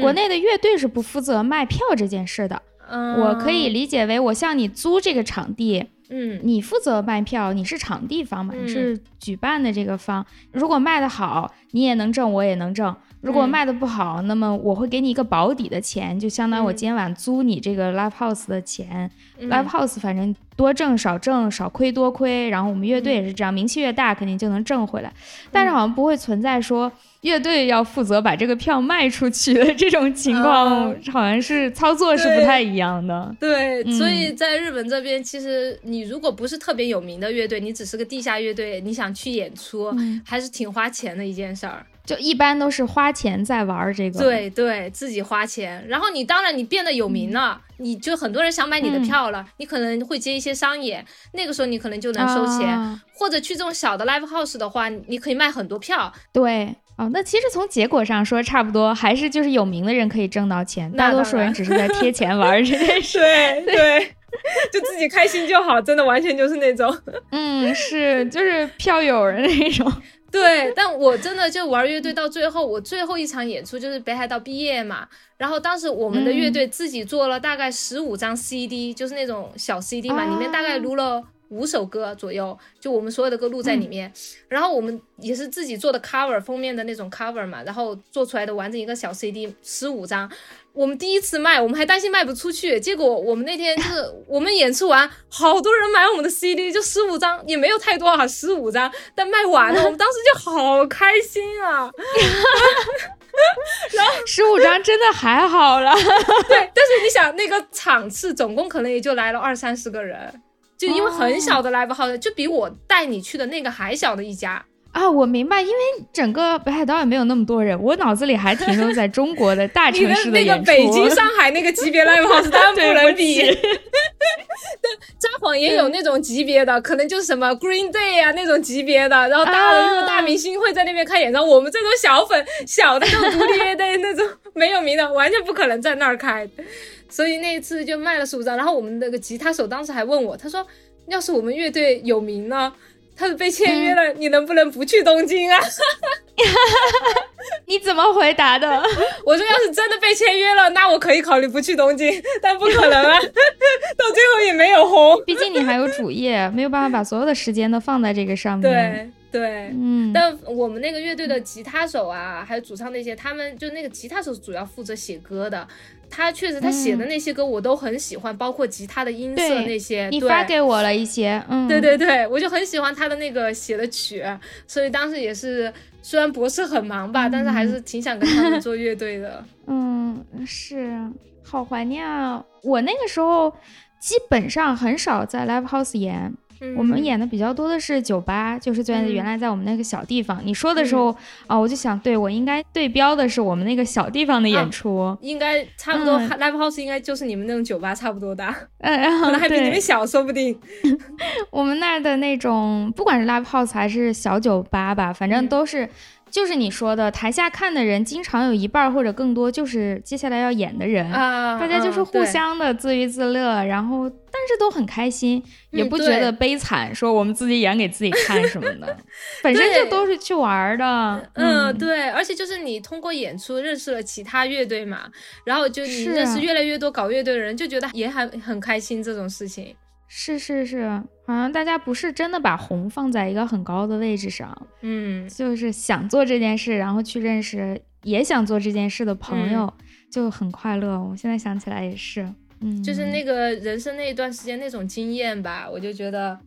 Speaker 1: 国内的乐队是不负责卖票这件事的。嗯，我可以理解为我向你租这个场地。
Speaker 2: 嗯，
Speaker 1: 你负责卖票，你是场地方嘛，你是举办的这个方。如果卖得好，你也能挣，我也能挣。如果卖的不好，那么我会给你一个保底的钱，就相当于我今晚租你这个 live house 的钱。live house 反正多挣少挣，少亏多亏。然后我们乐队也是这样，名气越大，肯定就能挣回来。但是好像不会存在说乐队要负责把这个票卖出去的这种情况，好像是操作是不太一样的。
Speaker 2: 对，所以在日本这边，其实你如果不是特别有名的乐队，你只是个地下乐队，你想去演出，还是挺花钱的一件事儿。
Speaker 1: 就一般都是花钱在玩这个，
Speaker 2: 对对，自己花钱。然后你当然你变得有名了，你就很多人想买你的票了，你可能会接一些商演，那个时候你可能就能收钱。或者去这种小的 live house 的话，你可以卖很多票。
Speaker 1: 对，哦，那其实从结果上说差不多，还是就是有名的人可以挣到钱，大多数人只是在贴钱玩这件 [laughs] 事。
Speaker 2: 对对，[laughs] 就自己开心就好，真的完全就是那种，
Speaker 1: 嗯，是就是票友的那种。
Speaker 2: 对，但我真的就玩乐队到最后，我最后一场演出就是北海道毕业嘛。然后当时我们的乐队自己做了大概十五张 CD，就是那种小 CD 嘛，里面大概录了五首歌左右，就我们所有的歌录在里面。然后我们也是自己做的 cover 封面的那种 cover 嘛，然后做出来的完整一个小 CD，十五张。我们第一次卖，我们还担心卖不出去，结果我们那天就是 [laughs] 我们演出完，好多人买我们的 CD，就十五张，也没有太多啊，十五张，但卖完了，我们当时就好开心啊！[laughs] 然后
Speaker 1: 十五张真的还好了，[laughs]
Speaker 2: 对，但是你想那个场次总共可能也就来了二三十个人，就因为很小的 live house，就比我带你去的那个还小的一家。
Speaker 1: 啊，我明白，因为整个北海道也没有那么多人，我脑子里还停留在中国的大城市
Speaker 2: 的
Speaker 1: 那个。
Speaker 2: 北京、上海那个级别 live house 当然不能比。[laughs] [laughs] 但札幌也有那种级别的，可能就是什么 Green Day 啊那种级别的，然后大的那种大明星会在那边开演唱会。我们这种小粉、小的那种独立乐队那种没有名的，完全不可能在那儿开。所以那一次就卖了十五张。然后我们那个吉他手当时还问我，他说：“要是我们乐队有名呢？”他是被签约了，你能不能不去东京啊？[laughs]
Speaker 1: 你怎么回答的？[laughs]
Speaker 2: 我说要是真的被签约了，那我可以考虑不去东京，[laughs] 但不可能啊，到最后也没有红。
Speaker 1: 毕竟你还有主业，没有办法把所有的时间都放在这个上
Speaker 2: 面。对对，嗯。但我们那个乐队的吉他手啊，还有主唱那些，他们就那个吉他手主要负责写歌的。他确实，他写的那些歌我都很喜欢，包括吉他的音色那些。
Speaker 1: 你发给我了一些，嗯，
Speaker 2: 对对对，我就很喜欢他的那个写的曲，所以当时也是，虽然博士很忙吧，但是还是挺想跟他们做乐队的。[laughs]
Speaker 1: 嗯，是，好怀念啊！我那个时候基本上很少在 live house 演。我们演的比较多的是酒吧，就是在原来在我们那个小地方。你说的时候啊，我就想，对我应该对标的是我们那个小地方的演出，
Speaker 2: 应该差不多。Live House 应该就是你们那种酒吧差不多大，
Speaker 1: 嗯，然 [laughs] 后
Speaker 2: 还比你们小，说不定。[laughs]
Speaker 1: 我们那儿的那种，不管是 Live House 还是小酒吧吧，反正都是。就是你说的，台下看的人经常有一半或者更多，就是接下来要演的人，大家就是互相的自娱自乐，然后但是都很开心，也不觉得悲惨，说我们自己演给自己看什么的，[laughs] 本身就都是去玩的。
Speaker 2: 嗯，对，而且就是你通过演出认识了其他乐队嘛，然后就你认识越来越多搞乐队的人，就觉得也很很开心这种事情。
Speaker 1: 是是是，好像大家不是真的把红放在一个很高的位置上，
Speaker 2: 嗯，
Speaker 1: 就是想做这件事，然后去认识也想做这件事的朋友，就很快乐。我现在想起来也是，嗯，
Speaker 2: 就是那个人生那一段时间那种经验吧，我就觉得。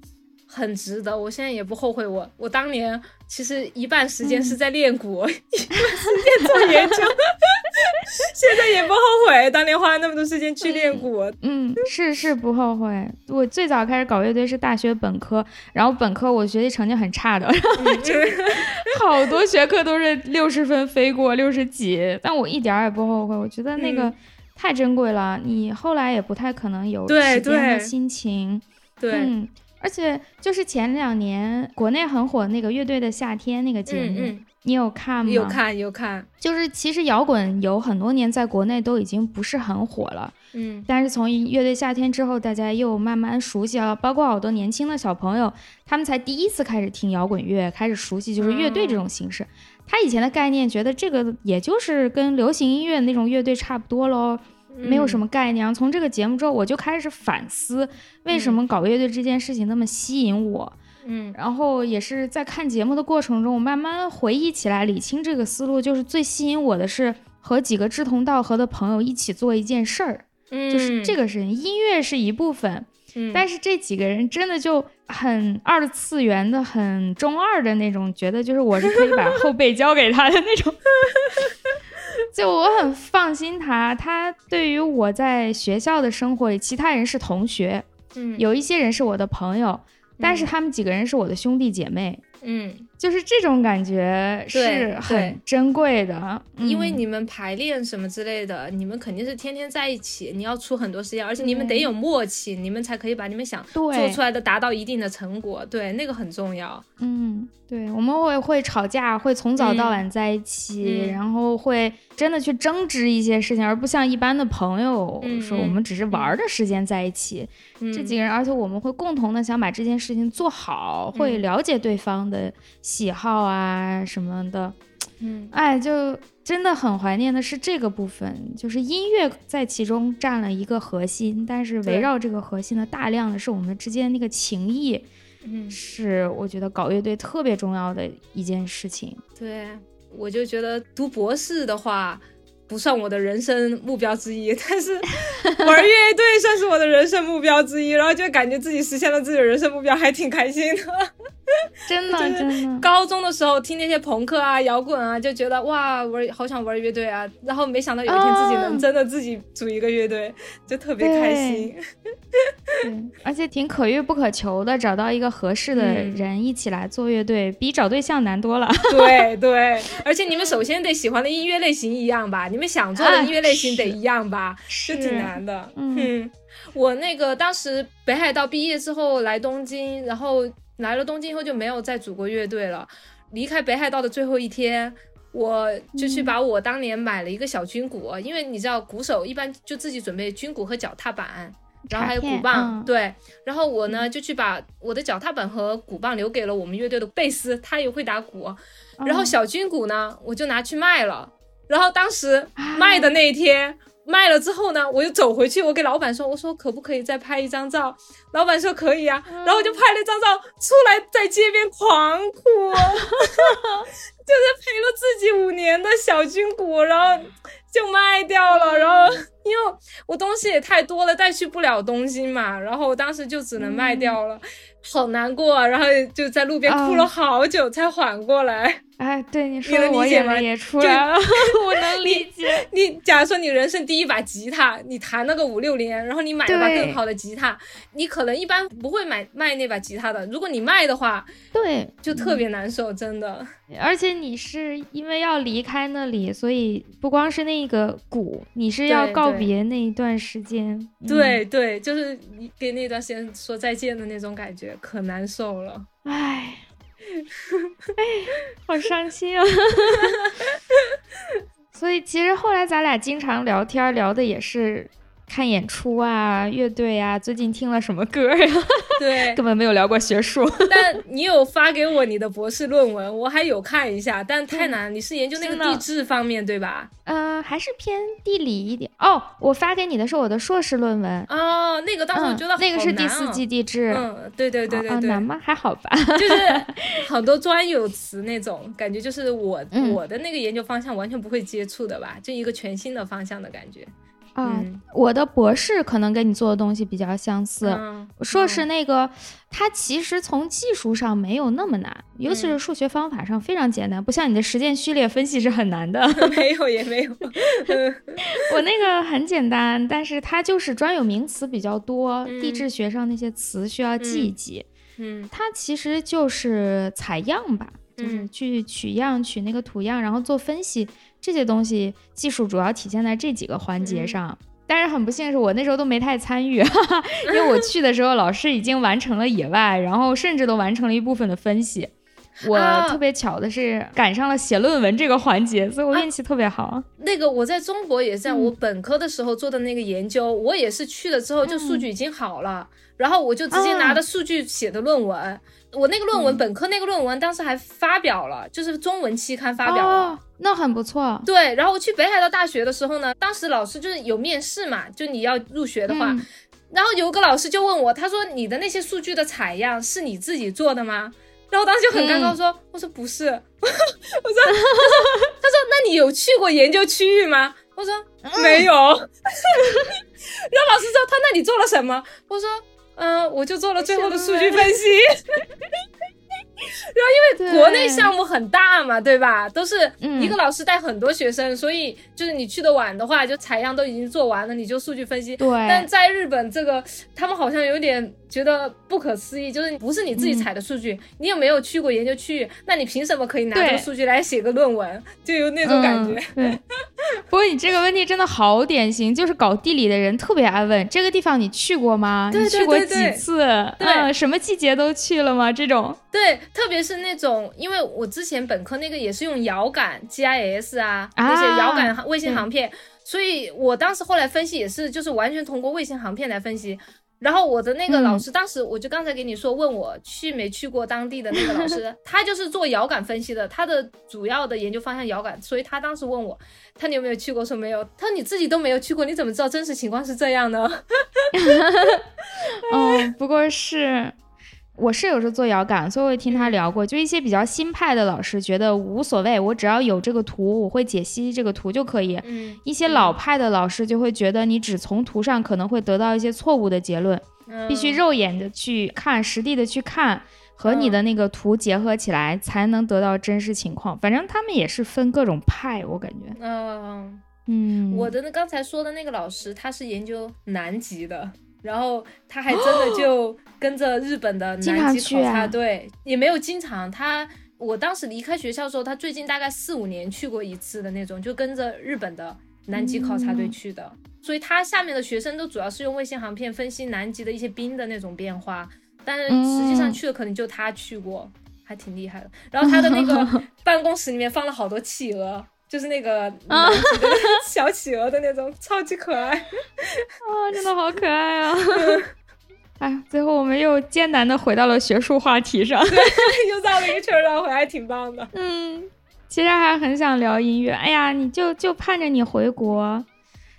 Speaker 2: 很值得，我现在也不后悔。我我当年其实一半时间是在练鼓，[laughs] 一半时间做研究，[laughs] 现在也不后悔当年花了那么多时间去练鼓。[laughs]
Speaker 1: 嗯，是是不后悔。我最早开始搞乐队是大学本科，然后本科我学习成绩很差的，好多学科都是六十分飞过六十几，但我一点也不后悔。我觉得那个太珍贵了，你后来也不太可能有时间和心情。
Speaker 2: 对。
Speaker 1: 而且就是前两年国内很火那个乐队的夏天那个节目，你有看吗？
Speaker 2: 有看有看，
Speaker 1: 就是其实摇滚有很多年在国内都已经不是很火了，
Speaker 2: 嗯，
Speaker 1: 但是从乐队夏天之后，大家又慢慢熟悉了，包括好多年轻的小朋友，他们才第一次开始听摇滚乐，开始熟悉就是乐队这种形式。他以前的概念觉得这个也就是跟流行音乐那种乐队差不多喽，没有什么概念。从这个节目之后，我就开始反思为什么搞乐队这件事情那么吸引我。
Speaker 2: 嗯，
Speaker 1: 然后也是在看节目的过程中，我慢慢回忆起来，理清这个思路，就是最吸引我的是和几个志同道合的朋友一起做一件事儿，就是这个事情。音乐是一部分，但是这几个人真的就很二次元的、很中二的那种，觉得就是我是可以把后背交给他的那种，就我很放心他。他对于我在学校的生活里，其他人是同学，
Speaker 2: 嗯，
Speaker 1: 有一些人是我的朋友。但是他们几个人是我的兄弟姐妹，
Speaker 2: 嗯，
Speaker 1: 就是这种感觉是很珍贵的，
Speaker 2: 因为你们排练什么之类的，你们肯定是天天在一起，你要出很多时间，而且你们得有默契，你们才可以把你们想做出来的达到一定的成果，对，那个很重要。
Speaker 1: 嗯，对，我们会会吵架，会从早到晚在一起，然后会真的去争执一些事情，而不像一般的朋友说我们只是玩的时间在一起。这几个人，而且我们会共同的想把这件事情做好，会了解对方的喜好啊什么的。
Speaker 2: 嗯，
Speaker 1: 哎，就真的很怀念的是这个部分，就是音乐在其中占了一个核心，但是围绕这个核心的大量的是我们之间那个情谊。
Speaker 2: 嗯，
Speaker 1: 是我觉得搞乐队特别重要的一件事情。
Speaker 2: 对，我就觉得读博士的话。不算我的人生目标之一，[laughs] 但是玩乐队算是我的人生目标之一，然后就感觉自己实现了自己的人生目标，还挺开心的。[laughs]
Speaker 1: 真的真的，
Speaker 2: 高中的时候听那些朋克啊、摇滚啊，就觉得哇，玩好想玩乐队啊。然后没想到有一天自己能真的自己组一个乐队，就特别开心。
Speaker 1: 而且挺可遇不可求的，找到一个合适的人一起来做乐队，比找对象难多了。[laughs]
Speaker 2: 对对，而且你们首先得喜欢的音乐类型一样吧？你们想做的音乐类型得一样吧？
Speaker 1: 是
Speaker 2: 挺难的。嗯，我那个当时北海道毕业之后来东京，然后。来了东京以后就没有再组过乐队了。离开北海道的最后一天，我就去把我当年买了一个小军鼓，因为你知道鼓手一般就自己准备军鼓和脚踏板，然后还有鼓棒。对，然后我呢就去把我的脚踏板和鼓棒留给了我们乐队的贝斯，他也会打鼓。然后小军鼓呢，我就拿去卖了。然后当时卖的那一天。卖了之后呢，我就走回去，我给老板说，我说可不可以再拍一张照？老板说可以啊，然后我就拍了一张照出来，在街边狂哭，[laughs] 就是赔了自己五年的小军鼓，然后就卖掉了，然后因为我东西也太多了，带去不了东京嘛，然后我当时就只能卖掉了。好难过，然后就在路边哭了好久才缓过来。
Speaker 1: 哎，对你说，我眼泪也出来了，[laughs] 我能理解。
Speaker 2: 你假如说你人生第一把吉他，你弹了个五六年，然后你买了把更好的吉他，你可能一般不会买卖那把吉他的。如果你卖的话，
Speaker 1: 对，
Speaker 2: 就特别难受，真的。[laughs]
Speaker 1: 而且你是因为要离开那里，所以不光是那个鼓，你是要告别那一段时间。
Speaker 2: 对对，就是你给那段时间说再见的那种感觉。可难受了，
Speaker 1: 唉，哎，哎 [laughs] 好伤心啊！[laughs] 所以其实后来咱俩经常聊天，聊的也是。看演出啊，乐队啊，最近听了什么歌呀？
Speaker 2: 对，[laughs]
Speaker 1: 根本没有聊过学术。[laughs]
Speaker 2: 但你有发给我你的博士论文，我还有看一下，但太难。你是研究那个地质方面对吧？
Speaker 1: 嗯，还是偏地理一点。哦，我发给你的是我的硕士论文。
Speaker 2: 哦，那个当时我觉得
Speaker 1: 那个是第四季地质。
Speaker 2: 嗯，对对对对对。
Speaker 1: 难吗？还好吧。
Speaker 2: 就是 [laughs] 好多专有词那种感觉，就是我我的那个研究方向完全不会接触的吧，就一个全新的方向的感觉。
Speaker 1: 啊，我的博士可能跟你做的东西比较相似。硕士那个，它其实从技术上没有那么难，尤其是数学方法上非常简单，不像你的实践序列分析是很难的。[laughs]
Speaker 2: 没有也没有，[laughs]
Speaker 1: 我那个很简单，但是它就是专有名词比较多，地质学上那些词需要记一记。
Speaker 2: 嗯，
Speaker 1: 它其实就是采样吧，就是去取样取那个土样，然后做分析。这些东西技术主要体现在这几个环节上，但是很不幸是我那时候都没太参与，[laughs] 因为我去的时候老师已经完成了野外，然后甚至都完成了一部分的分析，我特别巧的是赶上了写论文这个环节，所以我运气特别好。
Speaker 2: 那个我在中国也在，我本科的时候做的那个研究，我也是去了之后就数据已经好了，然后我就直接拿着数据写的论文。我那个论文，本科那个论文当时还发表了，就是中文期刊发表了，
Speaker 1: 那很不错。
Speaker 2: 对，然后我去北海道大学的时候呢，当时老师就是有面试嘛，就你要入学的话，然后有个老师就问我，他说你的那些数据的采样是你自己做的吗？然后当时就很尴尬，说我说不是，[laughs] 我说他说他说那你有去过研究区域吗？我说没有。[laughs] 然后老师说他那你做了什么？我说。嗯，我就做了最后的数据分析。[laughs] 然后因为国内项目很大嘛，对吧？都是一个老师带很多学生，所以就是你去的晚的话，就采样都已经做完了，你就数据分析。
Speaker 1: 对。
Speaker 2: 但在日本，这个他们好像有点觉得不可思议，就是不是你自己采的数据，你有没有去过研究区域？那你凭什么可以拿这个数据来写个论文？就有那种感觉。
Speaker 1: 对。不过你这个问题真的好典型，就是搞地理的人特别爱问这个地方你去过吗？
Speaker 2: 你
Speaker 1: 去过几次？
Speaker 2: 对，
Speaker 1: 什么季节都去了吗？这种。
Speaker 2: 对，特别是那种，因为我之前本科那个也是用遥感 GIS 啊，那些遥感卫星航片，所以我当时后来分析也是，就是完全通过卫星航片来分析。然后我的那个老师，当时我就刚才给你说，问我去没去过当地的那个老师，[laughs] 他就是做遥感分析的，他的主要的研究方向遥感，所以他当时问我，他你有没有去过？说没有。他说你自己都没有去过，你怎么知道真实情况是这样呢？[laughs]
Speaker 1: 哦，不过是。我室友是做遥感，所以我也听他聊过。就一些比较新派的老师觉得无所谓，我只要有这个图，我会解析这个图就可以。
Speaker 2: 嗯，
Speaker 1: 一些老派的老师就会觉得你只从图上可能会得到一些错误的结论，必须肉眼的去看，实地的去看，和你的那个图结合起来才能得到真实情况。反正他们也是分各种派，我感觉。
Speaker 2: 嗯
Speaker 1: 嗯，
Speaker 2: 我的那刚才说的那个老师，他是研究南极的。然后他还真的就 [gasps] 跟着日本的南极考察队，也没有经常。他我当时离开学校的时候，他最近大概四五年去过一次的那种，就跟着日本的南极考察队去的。所以他下面的学生都主要是用卫星航片分析南极的一些冰的那种变化，但是实际上去的可能就他去过，还挺厉害的。然后他的那个 [laughs] 办公室里面放了好多企鹅。就是那个 [laughs] 小企鹅的那种，超级可爱 [laughs]
Speaker 1: 啊！真的好可爱啊！[laughs] 哎，最后我们又艰难的回到了学术话题上，
Speaker 2: 对，又绕了一圈绕回来，挺棒的。
Speaker 1: 嗯，其实还很想聊音乐。哎呀，你就就盼着你回国。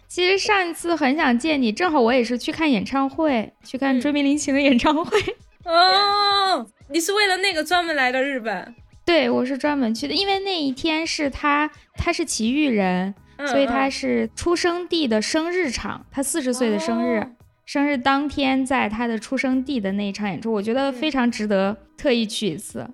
Speaker 1: 其实上一次很想见你，正好我也是去看演唱会，去看追名林檎的演唱会。
Speaker 2: 哦，你是为了那个专门来的日本？
Speaker 1: 对，我是专门去的，因为那一天是他，他是奇遇人，所以他是出生地的生日场，他四十岁的生日，生日当天在他的出生地的那一场演出，我觉得非常值得特意去一次。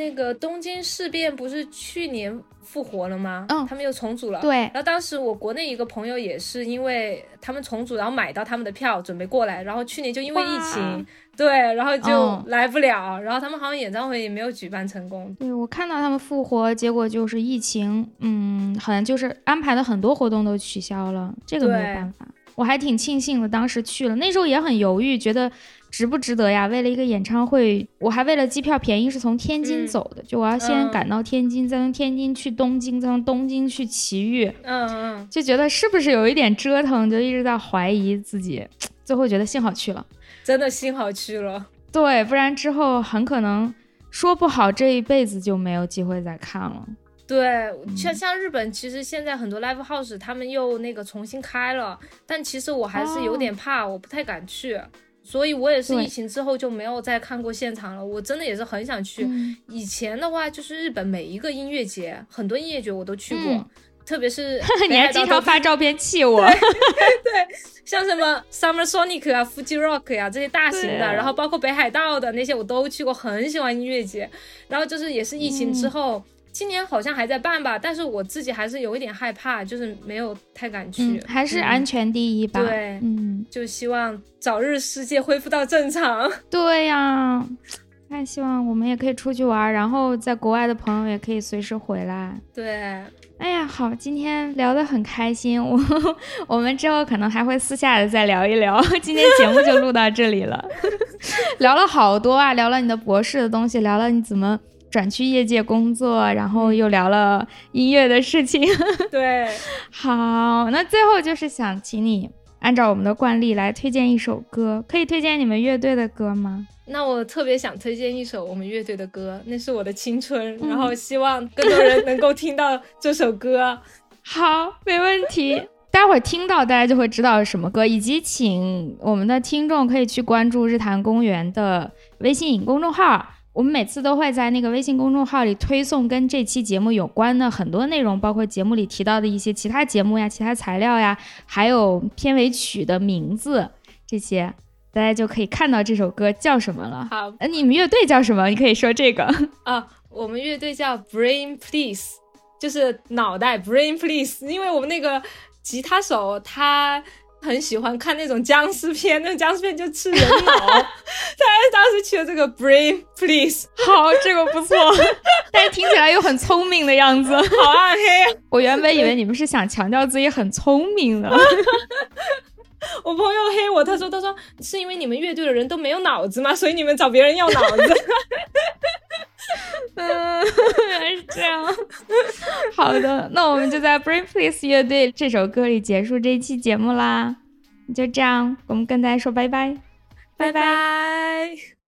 Speaker 2: 那个东京事变不是去年复活了吗？嗯，他们又重组了。
Speaker 1: 对，
Speaker 2: 然后当时我国内一个朋友也是因为他们重组，然后买到他们的票准备过来，然后去年就因为疫情。对，然后就来不了，然后他们好像演唱会也没有举办成功。
Speaker 1: 对我看到他们复活，结果就是疫情，嗯，好像就是安排的很多活动都取消了，这个没有办法。我还挺庆幸的，当时去了，那时候也很犹豫，觉得值不值得呀？为了一个演唱会，我还为了机票便宜是从天津走的，就我要先赶到天津，再从天津去东京，再从东京去奇遇，
Speaker 2: 嗯嗯，
Speaker 1: 就觉得是不是有一点折腾，就一直在怀疑自己，最后觉得幸好去了。
Speaker 2: 真的幸好去了，
Speaker 1: 对，不然之后很可能说不好这一辈子就没有机会再看了。
Speaker 2: 对，像像日本，其实现在很多 live house 他们又那个重新开了，但其实我还是有点怕，我不太敢去，所以我也是疫情之后就没有再看过现场了。我真的也是很想去，以前的话就是日本每一个音乐节，很多音乐节我都去过。特别是 [laughs]
Speaker 1: 你还经常发照片气我，[laughs]
Speaker 2: 对，像什么 Summer Sonic 啊、Fuji Rock 呀这些大型的，然后包括北海道的那些我都去过，很喜欢音乐节。然后就是也是疫情之后，今年好像还在办吧，但是我自己还是有一点害怕，就是没有太敢去，
Speaker 1: 还是安全第一吧。
Speaker 2: 对，嗯，就希望早日世界恢复到正常。[laughs]
Speaker 1: 对呀，太希望我们也可以出去玩，然后在国外的朋友也可以随时回来。
Speaker 2: 对。
Speaker 1: 哎呀，好，今天聊得很开心，我 [laughs] 我们之后可能还会私下的再聊一聊。今天节目就录到这里了，[laughs] 聊了好多啊，聊了你的博士的东西，聊了你怎么转去业界工作，然后又聊了音乐的事情。[laughs]
Speaker 2: 对，
Speaker 1: 好，那最后就是想请你按照我们的惯例来推荐一首歌，可以推荐你们乐队的歌吗？
Speaker 2: 那我特别想推荐一首我们乐队的歌，那是我的青春，然后希望更多人能够听到这首歌。[laughs]
Speaker 1: 好，没问题。待会儿听到大家就会知道是什么歌，以及请我们的听众可以去关注日坛公园的微信公众号。我们每次都会在那个微信公众号里推送跟这期节目有关的很多内容，包括节目里提到的一些其他节目呀、其他材料呀，还有片尾曲的名字这些，大家就可以看到这首歌叫什么了。
Speaker 2: 好，
Speaker 1: 呃，你们乐队叫什么？你可以说这个 [laughs]
Speaker 2: 啊，我们乐队叫 Brain Please，就是脑袋 Brain Please，因为我们那个。吉他手他很喜欢看那种僵尸片，[laughs] 那种僵尸片就吃人脑，[laughs] 他当时起了这个 Brain Please，[laughs]
Speaker 1: 好，这个不错，但是听起来又很聪明的样子，
Speaker 2: 好暗黑。
Speaker 1: 我原本以为你们是想强调自己很聪明的。
Speaker 2: 我朋友黑我，他说他说是因为你们乐队的人都没有脑子吗？所以你们找别人要脑子。[laughs]
Speaker 1: 嗯，原来是这样。[laughs] 好的，那我们就在 Brain Please 乐队这首歌里结束这一期节目啦。就这样，我们跟大家说拜拜，
Speaker 2: 拜拜。